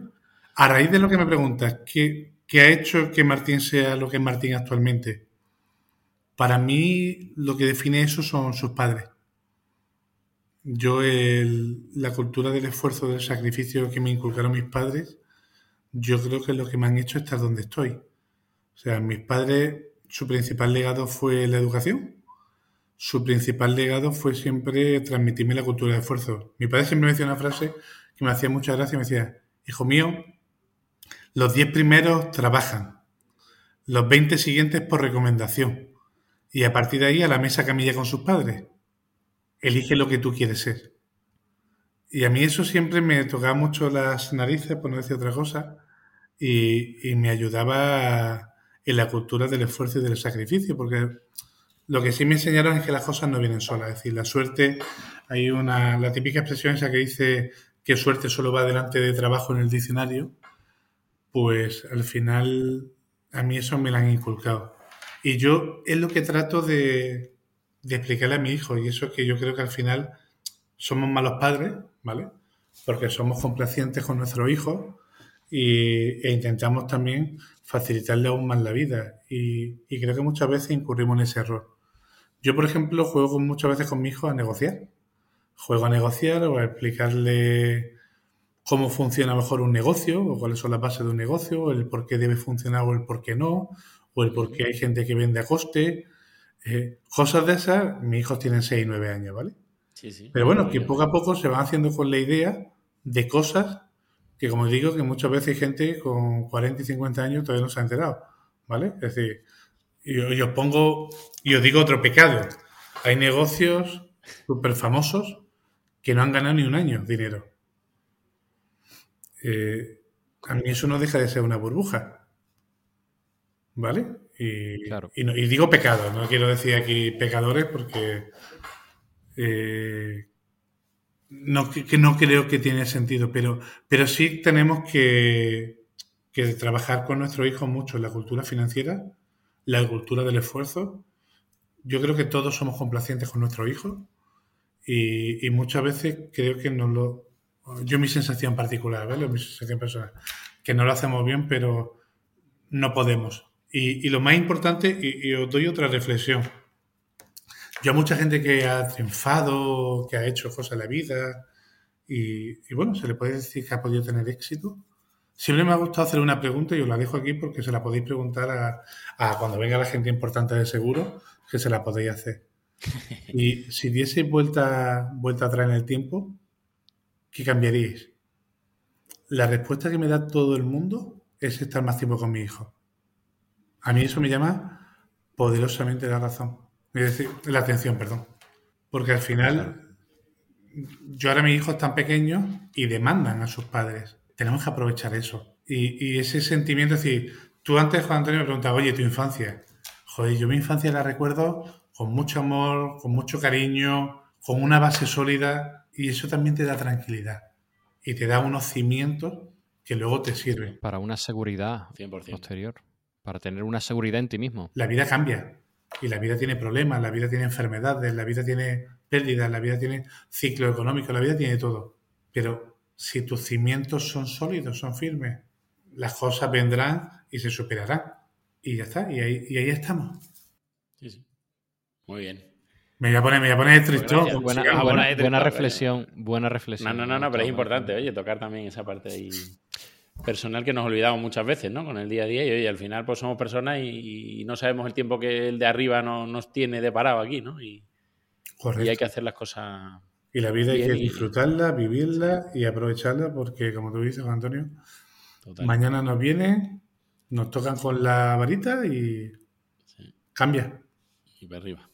A raíz de lo que me preguntas, ¿qué, ¿qué ha hecho que Martín sea lo que es Martín actualmente? Para mí lo que define eso son sus padres. Yo, la cultura del esfuerzo, del sacrificio que me inculcaron mis padres, yo creo que lo que me han hecho estar donde estoy. O sea, mis padres, su principal legado fue la educación. Su principal legado fue siempre transmitirme la cultura del esfuerzo. Mi padre siempre me decía una frase que me hacía mucha gracia. Me decía, hijo mío, los 10 primeros trabajan, los 20 siguientes por recomendación. Y a partir de ahí a la mesa camilla con sus padres elige lo que tú quieres ser. Y a mí eso siempre me tocaba mucho las narices, por no decir otra cosa, y, me ayudaba en la cultura del esfuerzo y del sacrificio, porque lo que sí me enseñaron es que las cosas no vienen solas. Es decir, la suerte, hay una, la típica expresión esa que dice que suerte solo va delante de trabajo en el diccionario, pues al final a mí eso me lo han inculcado. Y yo es lo que trato de, de explicarle a mi hijo. Y eso es que yo creo que al final somos malos padres, ¿vale? Porque somos complacientes con nuestros hijos y, e intentamos también facilitarle aún más la vida. Y, creo que muchas veces incurrimos en ese error. Yo, por ejemplo, juego muchas veces con mi hijo a negociar. Juego a negociar o a explicarle cómo funciona mejor un negocio, o cuáles son las bases de un negocio, o el por qué debe funcionar o el por qué no, o el por qué hay gente que vende a coste, eh, cosas de esas, mis hijos tienen 6 y 9 años, ¿vale? Sí, sí. Pero bueno, que poco a poco se van haciendo con la idea de cosas que, como digo, que muchas veces hay gente con 40 y 50 años todavía no se ha enterado, ¿vale? Es decir, y, os pongo, y os digo otro pecado. Hay negocios súper famosos que no han ganado ni un año dinero. Eh, a mí eso no deja de ser una burbuja. ¿Vale? Y, digo pecado, no quiero decir aquí pecadores porque eh, no, que, no creo que tiene sentido, pero, pero sí tenemos que, trabajar con nuestros hijos mucho en la cultura financiera, la cultura del esfuerzo. Yo creo que todos somos complacientes con nuestros hijos y, muchas veces creo que no lo... Yo mi sensación particular, ¿vale? Mi sensación personal, que no lo hacemos bien, pero no podemos y, lo más importante, y, os doy otra reflexión. Yo a mucha gente que ha triunfado, que ha hecho cosas en la vida, y, bueno, se le puede decir que ha podido tener éxito. Siempre me ha gustado hacer una pregunta y os la dejo aquí porque se la podéis preguntar a, cuando venga la gente importante de seguro, que se la podéis hacer. Y si dieseis vuelta, vuelta atrás en el tiempo, ¿qué cambiaríais? La respuesta que me da todo el mundo es estar más tiempo con mi hijo. A mí eso me llama poderosamente la razón. Es decir, la atención, perdón. Porque al final, yo ahora mis hijos están pequeños y demandan a sus padres. Tenemos que aprovechar eso. Y, ese sentimiento, es decir, tú antes, Juan Antonio, me preguntabas, oye, tu infancia. Joder, yo mi infancia la recuerdo con mucho amor, con mucho cariño, con una base sólida y eso también te da tranquilidad y te da unos cimientos que luego te sirven. Para una seguridad 100%. posterior para tener una seguridad en ti mismo. La vida cambia y la vida tiene problemas, la vida tiene enfermedades, la vida tiene pérdidas, la vida tiene ciclo económico, la vida tiene todo. Pero si tus cimientos son sólidos, son firmes, las cosas vendrán y se superarán. Y ya está, y ahí, y ahí estamos. Sí, sí. Muy bien. Me voy a poner, me voy a poner tristón. Buena, buena- reflexión, buena reflexión. No, no, no, no, pero es importante, oye, tocar también esa parte ahí personal que nos olvidamos muchas veces, ¿no? Con el día a día y oye, al final pues somos personas y, y no sabemos el tiempo que el de arriba no- nos tiene de parado aquí, ¿no? Y, Correcto. y hay que hacer las cosas. Y la vida hay que disfrutarla, vivirla y aprovecharla porque, como tú dices, Juan Antonio, Total. mañana nos vienen, nos tocan con la varita y Sí, cambia. y para arriba.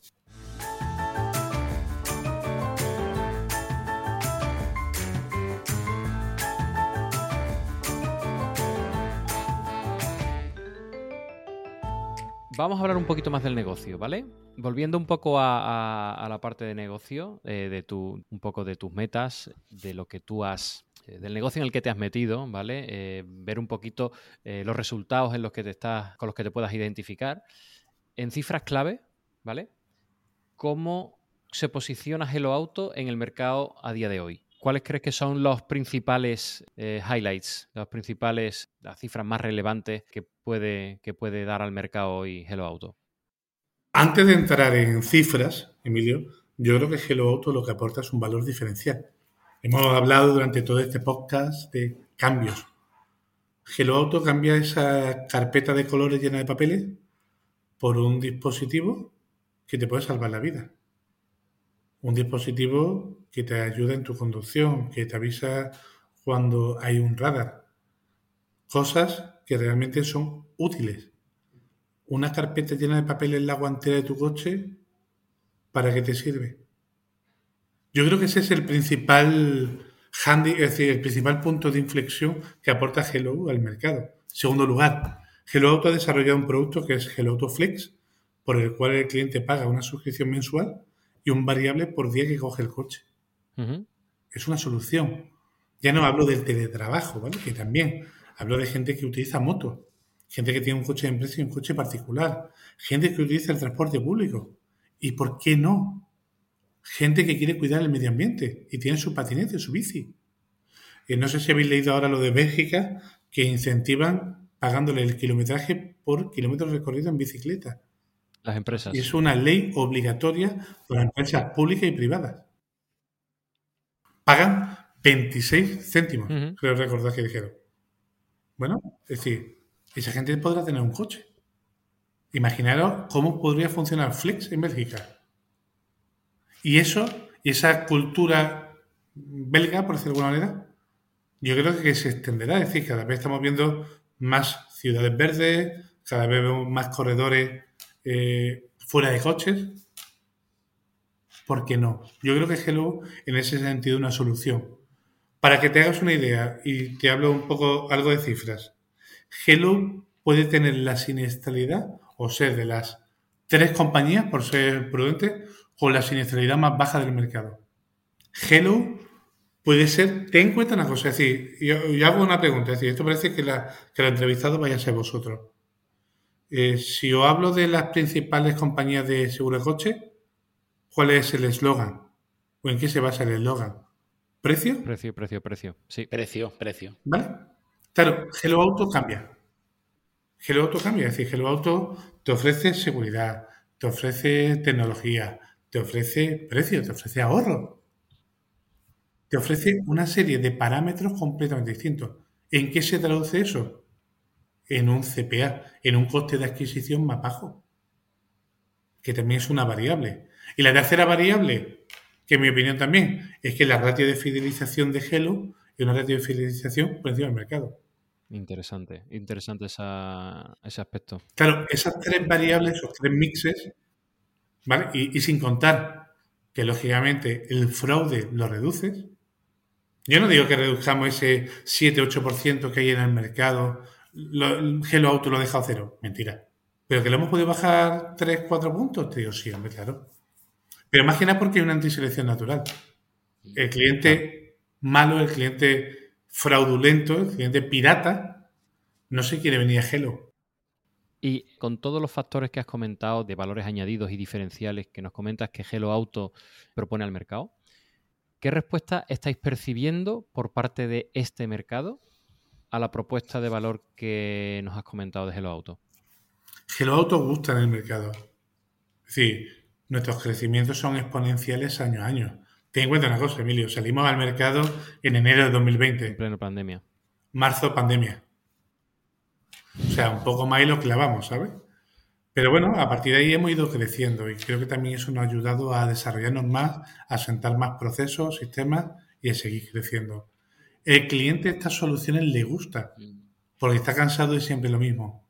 Vamos a hablar un poquito más del negocio, ¿vale? Volviendo un poco a, la parte de negocio, eh, de tu, un poco de tus metas, de lo que tú has, eh, del negocio en el que te has metido, ¿vale? Eh, ver un poquito los resultados en los que te estás, con los que te puedas identificar. En cifras clave, ¿vale? ¿Cómo se posiciona Hello Auto en el mercado a día de hoy? ¿Cuáles crees que son los principales eh, highlights, las principales, las cifras más relevantes que puede, que puede dar al mercado hoy Hello Auto? Antes de entrar en cifras, Emilio, yo creo que Hello Auto lo que aporta es un valor diferencial. Hemos hablado durante todo este podcast de cambios. Hello Auto cambia esa carpeta de colores llena de papeles por un dispositivo que te puede salvar la vida. Un dispositivo que te ayuda en tu conducción, que te avisa cuando hay un radar. Cosas que realmente son útiles una carpeta llena de papel en la guantera de tu coche, ¿para qué te sirve? Yo creo que ese es el principal handy, es decir, el principal punto de inflexión que aporta Hello al mercado. Segundo lugar, Hello Auto ha desarrollado un producto que es Hello Auto Flex, por el cual el cliente paga una suscripción mensual y un variable por día que coge el coche. Es una solución. Ya no hablo del teletrabajo, ¿vale? Que también hablo de gente que utiliza motos, gente que tiene un coche de empresa y un coche particular, gente que utiliza el transporte público. ¿Y por qué no? Gente que quiere cuidar el medio ambiente y tiene su patinete, su bici. Eh, no sé si habéis leído ahora lo de Bélgica, que incentivan pagándole el kilometraje por kilómetros recorridos en bicicleta. Las empresas. Y es una ley obligatoria para empresas públicas y privadas. Pagan 26 céntimos, Ujú. creo recordar que dijeron. Bueno, es decir, esa gente podrá tener un coche. Imaginaros cómo podría funcionar Flex en Bélgica. Y eso, y esa cultura belga, por decirlo de alguna manera, yo creo que se extenderá. Es decir, cada vez estamos viendo más ciudades verdes, cada vez vemos más corredores eh, fuera de coches. ¿Por qué no? Yo creo que Hello en ese sentido es una solución. Para que te hagas una idea y te hablo un poco algo de cifras, Hello puede tener la siniestralidad o ser de las tres compañías, por ser prudente, con la siniestralidad más baja del mercado. Hello puede ser, ten en cuenta una cosa, es decir, yo, hago una pregunta, es decir, esto parece que la, que el entrevistado vaya a ser vosotros. Eh, si os hablo de las principales compañías de seguro de coche, ¿cuál es el eslogan? ¿O en qué se basa el eslogan? ¿Precio? Precio, precio, precio. Sí. Precio, precio. ¿Vale? Claro, Hello Auto cambia. Hello Auto cambia, es decir, Hello Auto te ofrece seguridad, te ofrece tecnología, te ofrece precio, te ofrece ahorro. Te ofrece una serie de parámetros completamente distintos. ¿En qué se traduce eso? En un CPA, en un coste de adquisición más bajo, que también es una variable. Y la tercera variable, que en mi opinión también, es que la ratio de fidelización de Hello es una ratio de fidelización por encima del mercado. Interesante. Interesante esa- ese aspecto. Claro, esas tres variables, esos tres mixes, ¿vale? Y, y sin contar que lógicamente el fraude lo reduces. Yo no digo que reduzcamos ese 7-8% que hay en el mercado, lo, el Auto lo ha dejado cero. Mentira. Pero que lo hemos podido bajar 3-4 puntos, te digo, sí, hombre, claro. Pero más que nada porque hay una antiselección natural. El cliente malo, el cliente fraudulento, el cliente pirata, no se quiere venir a Hello. Y con todos los factores que has comentado de valores añadidos y diferenciales que nos comentas que Hello Auto propone al mercado, ¿Qué respuesta estáis percibiendo por parte de este mercado a la propuesta de valor que nos has comentado de Hello Auto? Hello Auto gusta en el mercado. Es decir, nuestros crecimientos son exponenciales año a año. Ten en cuenta una cosa, Emilio. Salimos al mercado en enero de 2020. En pleno pandemia. Marzo, pandemia. O sea, un poco más y lo clavamos, ¿sabes? Pero bueno, a partir de ahí hemos ido creciendo y creo que también eso nos ha ayudado a desarrollarnos más, a sentar más procesos, sistemas y a seguir creciendo. El cliente estas soluciones le gusta porque está cansado de siempre lo mismo.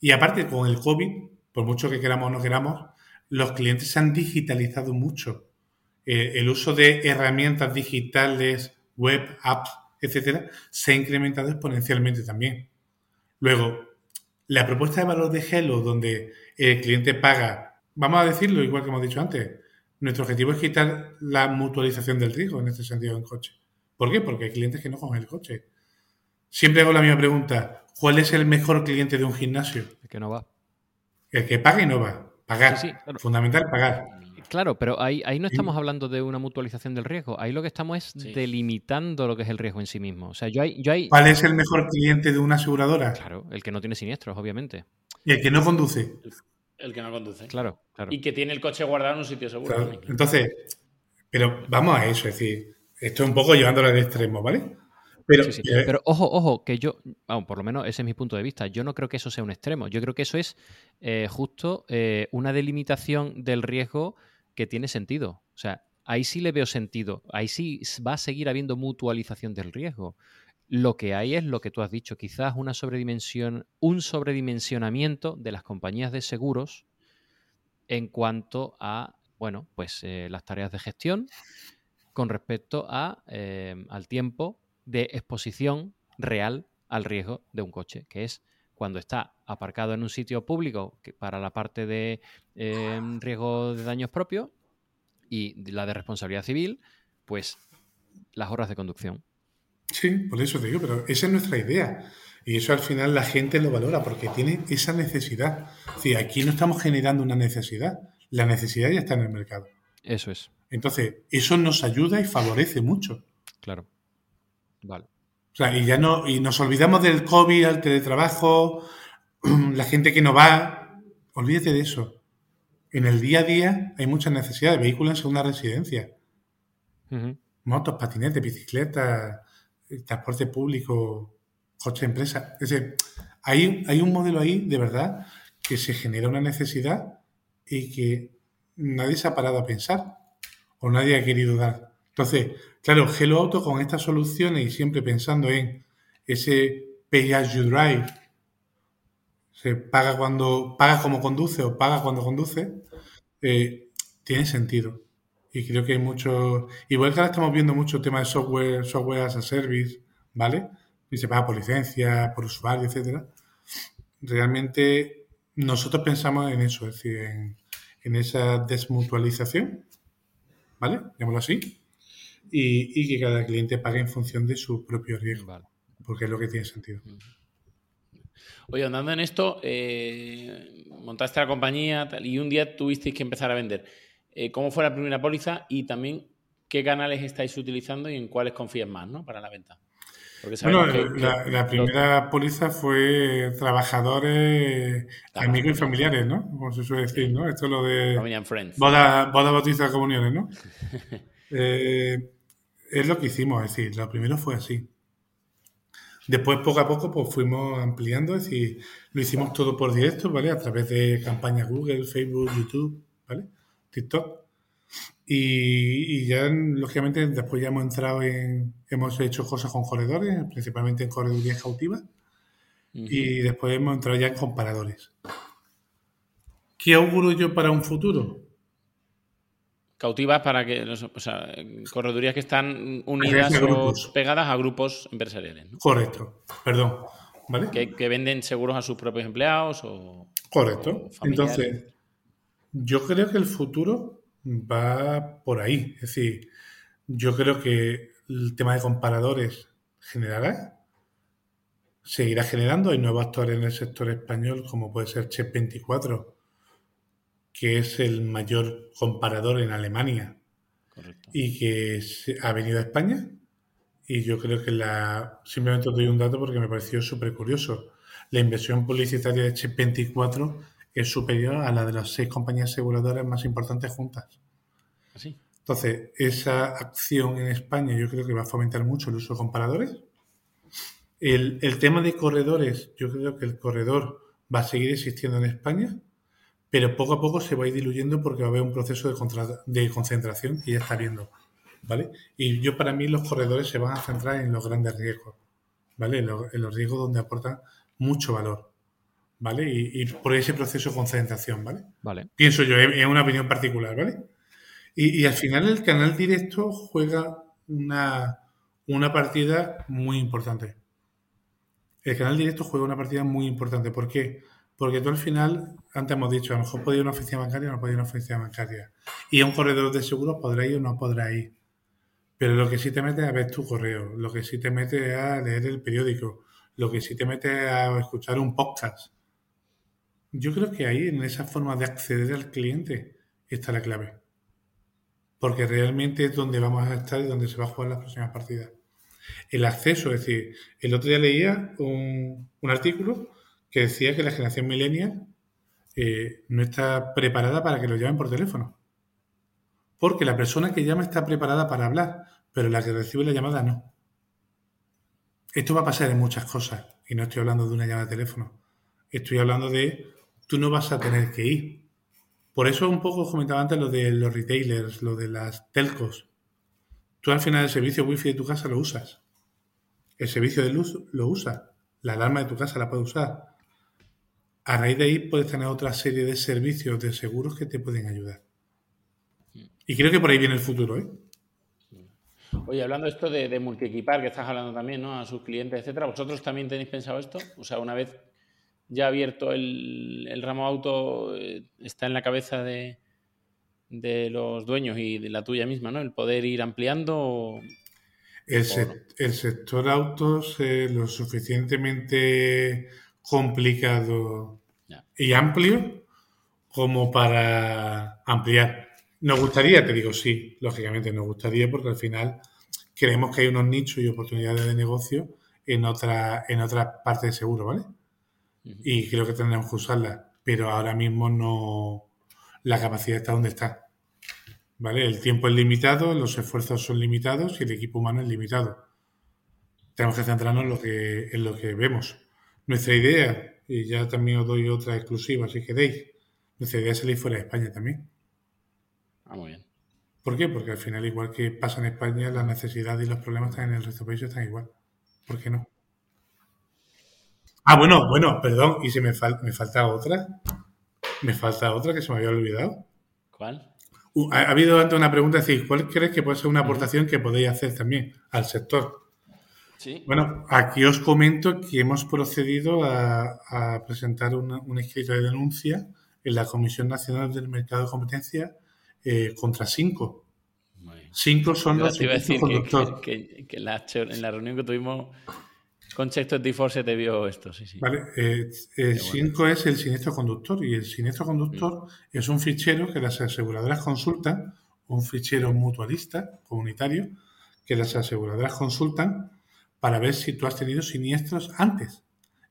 Y aparte con el COVID, por mucho que queramos o no queramos, los clientes se han digitalizado mucho. Eh, el uso de herramientas digitales, web, apps, etcétera, se ha incrementado exponencialmente también. Luego, la propuesta de valor de Hello, donde el cliente paga, vamos a decirlo igual que hemos dicho antes, nuestro objetivo es quitar la mutualización del riesgo en este sentido en coche. ¿Por qué? Porque hay clientes que no cogen el coche. Siempre hago la misma pregunta. ¿Cuál es el mejor cliente de un gimnasio? El que no va. El que paga y no va. Pagar. Fundamental, pagar. Claro, pero ahí, ahí no estamos hablando de una mutualización del riesgo. Ahí lo que estamos es delimitando lo que es el riesgo en sí mismo. O sea, yo hay, yo hay... ¿Cuál es el mejor cliente de una aseguradora? Claro, el que no tiene siniestros, obviamente. Y el que no conduce. El que no conduce. Claro, claro. Y que tiene el coche guardado en un sitio seguro. Entonces, pero vamos a eso, es decir, esto es un poco llevándolo al extremo, ¿vale? Pero, eh, pero ojo, ojo, que yo, por lo menos ese es mi punto de vista. Yo no creo que eso sea un extremo. Yo creo que eso es eh, justo eh, una delimitación del riesgo que tiene sentido. O sea, ahí sí le veo sentido. Ahí sí va a seguir habiendo mutualización del riesgo. Lo que hay es lo que tú has dicho, quizás una sobredimensión, un sobredimensionamiento de las compañías de seguros en cuanto a, bueno, pues eh, las tareas de gestión con respecto a, eh, al tiempo de exposición real al riesgo de un coche, que es cuando está aparcado en un sitio público para la parte de em, riesgo de daños propios y la de responsabilidad civil, pues las horas de conducción. Sí, por eso te digo, pero esa es nuestra idea. Y eso al final la gente lo valora porque tiene esa necesidad. Es aquí no estamos generando una necesidad, la necesidad ya está en el mercado. Eso es. Entonces, eso nos ayuda y favorece mucho. Claro. Vale. O sea, y ya no, y nos olvidamos del COVID, al teletrabajo, la gente que no va. Olvídate de eso. En el día a día hay muchas necesidades. Vehículos en segunda residencia. Motos, patinetes, bicicletas, eh, transporte público, coche de empresa. Es decir, hay, hay un modelo ahí, de verdad, que se genera una necesidad y que nadie se ha parado a pensar o nadie ha querido dar. Entonces, claro, Hello Auto con estas soluciones y siempre pensando en ese pay as you drive, se paga cuando paga como conduce o paga cuando conduce, eh, tiene sentido. Y creo que hay mucho, igual que ahora estamos viendo mucho tema de software, software as a service, ¿vale? Y se paga por licencia, por usuario, etcétera. Realmente nosotros pensamos en eso, es decir, en, en esa desmutualización, ¿vale? Así y, que cada cliente pague en función de su propio riesgo, porque es lo que tiene sentido. Oye, andando en esto, eh, montaste la compañía y un día tuvisteis que empezar a vender. Eh, ¿Cómo fue la primera póliza y también qué canales estáis utilizando y en cuáles confías más ¿no? para la venta? Bueno, la, primera póliza fue trabajadores, amigos y familiares, ¿no? Como se suele decir, ¿no? Esto es lo de boda, boda bautiza, comuniones, ¿no? eh, es lo que hicimos, es decir, lo primero fue así. Después, poco a poco, pues fuimos ampliando, es decir, lo hicimos todo por directo, ¿vale? A través de campañas Google, Facebook, YouTube, ¿vale? TikTok. Y, ya, lógicamente, después ya hemos entrado en, hemos hecho cosas con corredores, principalmente en correduría cautiva, y después hemos entrado ya en comparadores. ¿Qué auguro yo para un futuro? Cautivas para que, o sea, corredurías que están unidas o pegadas a grupos empresariales. Correcto, perdón. ¿Vale? Que, venden seguros a sus propios empleados o. Correcto. Entonces, yo creo que el futuro va por ahí. Es decir, yo creo que el tema de comparadores generará, seguirá generando. Hay nuevos actores en el sector español, como puede ser Chep24, que es el mayor comparador en Alemania. y que ha venido a España. Y yo creo que la. Simplemente os doy un dato porque me pareció súper curioso. La inversión publicitaria de Chip 24 es superior a la de las seis compañías aseguradoras más importantes juntas. ¿Ah, Entonces, esa acción en España yo creo que va a fomentar mucho el uso de comparadores. El, el tema de corredores, yo creo que el corredor va a seguir existiendo en España, pero poco a poco se va a ir diluyendo porque va a haber un proceso de, de concentración que ya está viendo. ¿Vale? Y yo para mí los corredores se van a centrar en los grandes riesgos, ¿vale? En los, en los riesgos donde aportan mucho valor. ¿Vale? Y, por ese proceso de concentración, ¿vale? Vale. Pienso yo, en una opinión particular, ¿vale? Y, al final el canal directo juega una, una partida muy importante. El canal directo juega una partida muy importante. ¿Por qué? Porque tú al final, antes hemos dicho, a lo mejor puede ir a una oficina bancaria o no puede ir a una oficina bancaria. Y a un corredor de seguros podrá ir o no podrá ir. Pero lo que sí te mete es a ver tu correo, lo que sí te mete es a leer el periódico, lo que sí te mete es a escuchar un podcast, yo creo que ahí, en esa forma de acceder al cliente, está la clave. Porque realmente es donde vamos a estar y donde se va a jugar las próximas partidas. El acceso, es decir, el otro día leía un, artículo que decía que la generación millennial eh, no está preparada para que lo llamen por teléfono. Porque la persona que llama está preparada para hablar, pero la que recibe la llamada no. Esto va a pasar en muchas cosas, y no estoy hablando de una llamada de teléfono. Estoy hablando de tú no vas a tener que ir. Por eso un poco comentaba antes lo de los retailers, lo de las telcos. Tú al final el servicio wifi de tu casa lo usas. El servicio de luz lo usas. La alarma de tu casa la puedes usar. A raíz de ahí puedes tener otra serie de servicios de seguros que te pueden ayudar. Y creo que por ahí viene el futuro, ¿eh? Oye, hablando de esto de, de multiequipar, que estás hablando también, ¿no? A sus clientes, etcétera, ¿vosotros también tenéis pensado esto? O sea, una vez ya abierto el, ramo auto, eh, está en la cabeza de, de, los dueños y de la tuya misma, ¿no? El poder ir ampliando. El, sector autos es lo suficientemente complicado y amplio como para ampliar. Nos gustaría, te digo sí, lógicamente nos gustaría porque al final creemos que hay unos nichos y oportunidades de negocio en otra, en otras partes de seguro, ¿vale? Y creo que tendremos que usarla, pero ahora mismo no la capacidad está donde está. ¿Vale? El tiempo es limitado, los esfuerzos son limitados y el equipo humano es limitado. Tenemos que centrarnos en lo que, en lo que vemos. Nuestra idea, y ya también os doy otra exclusiva si queréis, nuestra idea es salir fuera de España también. Ah, muy bien. ¿Por qué? Porque al final, igual que pasa en España, las necesidades y los problemas están en el resto de países están igual. ¿Por qué no? Ah, bueno, bueno, perdón. ¿Y si me, me falta otra? Me falta otra que se me había olvidado. ¿Cuál? Uh, ha, habido antes una pregunta, es decir, ¿cuál crees que puede ser una aportación que podéis hacer también al sector? Sí. Bueno, aquí os comento que hemos procedido a, presentar un escrito de denuncia en la Comisión Nacional del Mercado de Competencia eh, contra cinco. Cinco son los que, que, que, la, en la reunión que tuvimos con de Force te vio esto, sí, sí. Vale, 5 eh, es el siniestro conductor y el siniestro conductor es un fichero que las aseguradoras consultan, un fichero mutualista comunitario que las aseguradoras consultan para ver si tú has tenido siniestros antes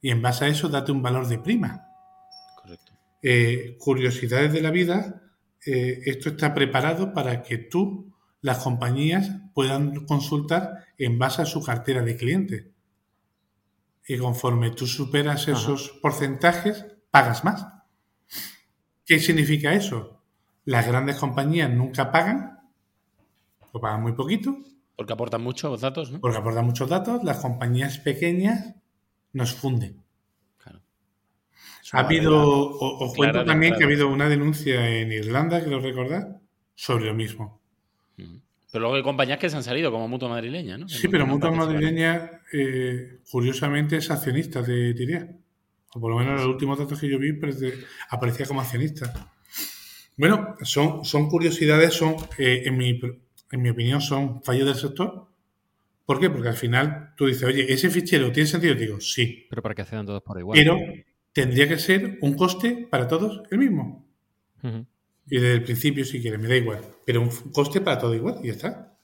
y en base a eso date un valor de prima. Correcto. Eh, curiosidades de la vida, eh, esto está preparado para que tú, las compañías, puedan consultar en base a su cartera de clientes y conforme tú superas esos porcentajes, pagas más. ¿Qué significa eso? Las grandes compañías nunca pagan, o pagan muy poquito. Porque aportan muchos datos, ¿no? Porque aportan muchos datos. Las compañías pequeñas nos funden. Claro. Ha habido, os cuento también que ha habido una denuncia en Irlanda, creo recordar, sobre lo mismo. Pero luego hay compañías que se han salido, como Mutua Madrileña, ¿no? Sí, pero Mutua Madrileña, eh, curiosamente, es accionista, de diría. O por lo menos los últimos datos que yo vi aparecía como accionista. Bueno, son, son curiosidades, son, eh, en, mi, en mi opinión, son fallos del sector. ¿Por qué? Porque al final tú dices, oye, ¿ese fichero tiene sentido? Te digo, sí. Pero para que accedan todos por igual. Pero tendría que ser un coste para todos el mismo. Y desde el principio, si quieres, me da igual. Pero un coste para todo igual y ya está.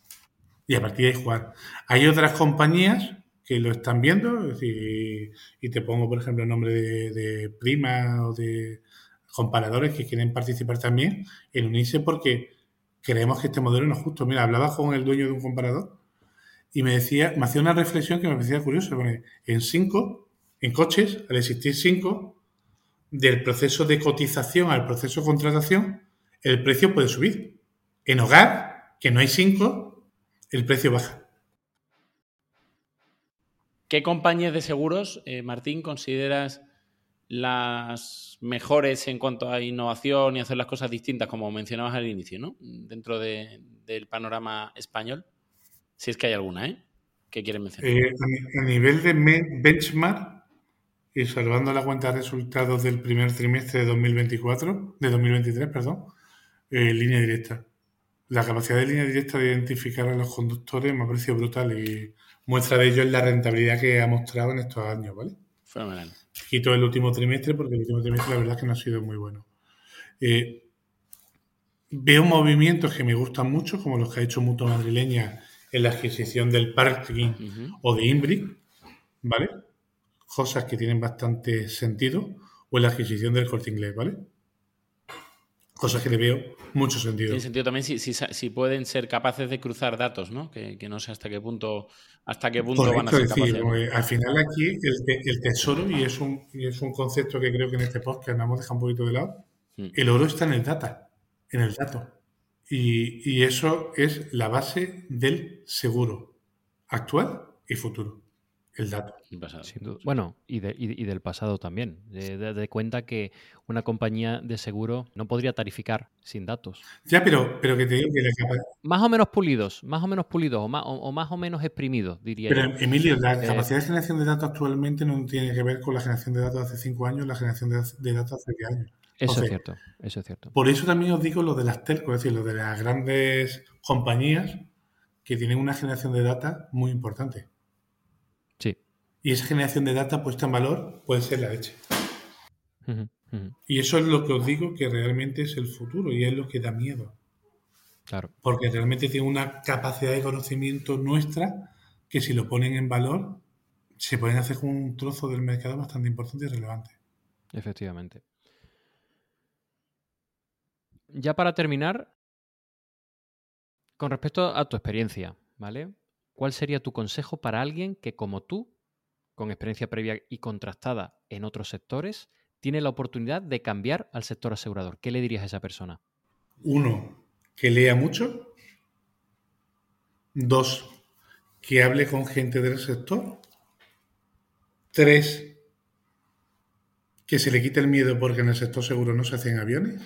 Y a partir de ahí jugar. Hay otras compañías que lo están viendo y, te pongo, por ejemplo, el nombre de, Prima o de comparadores que quieren participar también en unirse porque creemos que este modelo no es justo. Mira, hablaba con el dueño de un comparador y me decía, me hacía una reflexión que me parecía curiosa. En cinco, en coches, al existir cinco, del proceso de cotización al proceso de contratación, el precio puede subir. En hogar, que no hay cinco, el precio baja. ¿Qué compañías de seguros, eh, Martín, consideras las mejores en cuanto a innovación y hacer las cosas distintas, como mencionabas al inicio, ¿no? Dentro del panorama español. Si es que hay alguna, ¿eh? ¿Qué quieres mencionar? Eh, a, nivel de benchmark y salvando la cuenta de resultados del primer trimestre de 2024, de 2023, perdón, eh, línea directa. La capacidad de línea directa de identificar a los conductores me ha parecido brutal y muestra de ello es la rentabilidad que ha mostrado en estos años, ¿vale? Fenomenal. Quito el último trimestre porque el último trimestre la verdad es que no ha sido muy bueno. Eh, veo movimientos que me gustan mucho, como los que ha hecho Mutua Madrileña en la adquisición del parking o de Imbric, ¿vale? Cosas que tienen bastante sentido, o en la adquisición del corte inglés, ¿vale? Cosas que le veo mucho sentido. Tiene sentido también si, pueden ser capaces de cruzar datos, ¿no? Que, no sé hasta qué punto, hasta qué punto van a ser capaces. al final aquí el, tesoro, y es, un, es un concepto que creo que en este podcast nos hemos dejado un poquito de lado, mm. el oro está en el data, en el dato. Y, y eso es la base del seguro actual y futuro el dato. Bueno, y, del pasado también. De, cuenta que una compañía de seguro no podría tarificar sin datos. Ya, pero, pero que te digo que Más o menos pulidos, más o menos pulidos, o más o, más o menos exprimidos, diría pero, Emilio, la eh, capacidad de generación de datos actualmente no tiene que ver con la generación de datos de hace cinco años, la generación de, datos hace 10 años. Eso es cierto, eso es cierto. Por eso también os digo lo de las telcos, es decir, lo de las grandes compañías que tienen una generación de datos muy importante. Y esa generación de data puesta en valor puede ser la leche. Y eso es lo que os digo que realmente es el futuro y es lo que da miedo. Claro. Porque realmente tiene una capacidad de conocimiento nuestra que si lo ponen en valor se pueden hacer con un trozo del mercado bastante importante y relevante. Efectivamente. Ya para terminar, con respecto a tu experiencia, ¿vale? ¿Cuál sería tu consejo para alguien que como tú con experiencia previa y contrastada en otros sectores, tiene la oportunidad de cambiar al sector asegurador. ¿Qué le dirías a esa persona? Uno, que lea mucho. Dos, que hable con gente del sector. Tres, que se le quite el miedo porque en el sector seguro no se hacen aviones.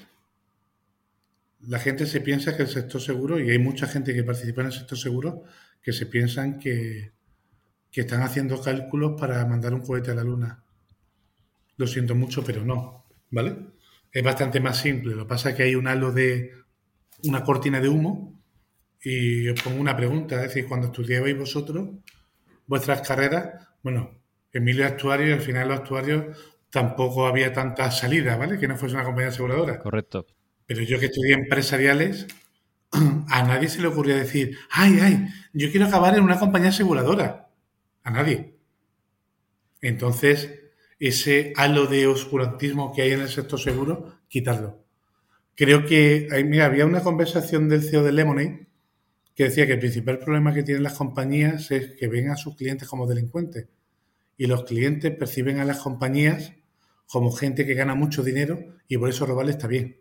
La gente se piensa que el sector seguro, y hay mucha gente que participa en el sector seguro, que se piensan que, que están haciendo cálculos para mandar un cohete a la Luna. Lo siento mucho, pero no, ¿vale? Es bastante más simple. Lo que pasa es que hay un halo de una cortina de humo y os pongo una pregunta, es decir, cuando estudiabais vosotros vuestras carreras, bueno, Emilio Actuario y al final los actuarios tampoco había tanta salida, ¿vale? Que no fuese una compañía aseguradora. Correcto. Pero yo que estudié empresariales, a nadie se le ocurría decir, ay, ay, yo quiero acabar en una compañía aseguradora a nadie. Entonces, ese halo de oscurantismo que hay en el sector seguro, quitarlo. Creo que, mira, había una conversación del CEO de Lemonade que decía que el principal problema que tienen las compañías es que ven a sus clientes como delincuentes y los clientes perciben a las compañías como gente que gana mucho dinero y por eso robarle está bien.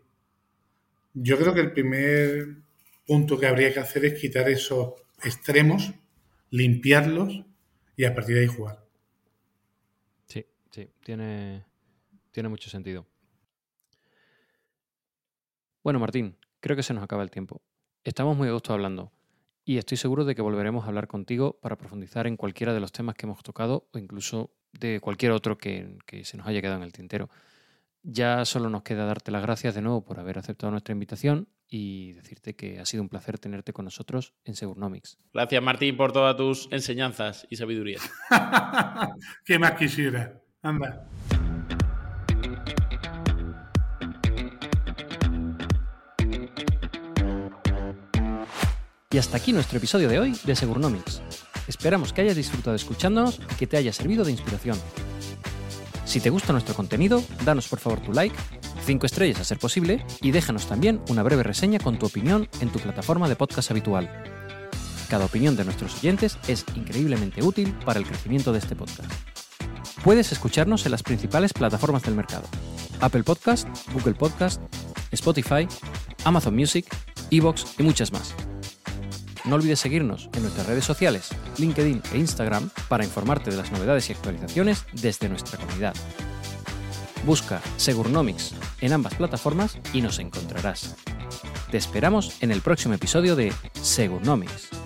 Yo creo que el primer punto que habría que hacer es quitar esos extremos, limpiarlos y a partir de ahí jugar. Sí, sí, tiene, tiene mucho sentido. Bueno, Martín, creo que se nos acaba el tiempo. Estamos muy a gusto hablando y estoy seguro de que volveremos a hablar contigo para profundizar en cualquiera de los temas que hemos tocado o incluso de cualquier otro que, que se nos haya quedado en el tintero. Ya solo nos queda darte las gracias de nuevo por haber aceptado nuestra invitación y decirte que ha sido un placer tenerte con nosotros en Segurnomics. Gracias, Martín, por todas tus enseñanzas y sabiduría. ¿Qué más quisiera? Anda. Y hasta aquí nuestro episodio de hoy de Segurnomics. Esperamos que hayas disfrutado escuchándonos y que te haya servido de inspiración. Si te gusta nuestro contenido, danos por favor tu like, 5 estrellas a ser posible, y déjanos también una breve reseña con tu opinión en tu plataforma de podcast habitual. Cada opinión de nuestros oyentes es increíblemente útil para el crecimiento de este podcast. Puedes escucharnos en las principales plataformas del mercado. Apple Podcast, Google Podcast, Spotify, Amazon Music, Evox y muchas más. No olvides seguirnos en nuestras redes sociales, LinkedIn e Instagram para informarte de las novedades y actualizaciones desde nuestra comunidad. Busca Segurnomics en ambas plataformas y nos encontrarás. Te esperamos en el próximo episodio de Segurnomics.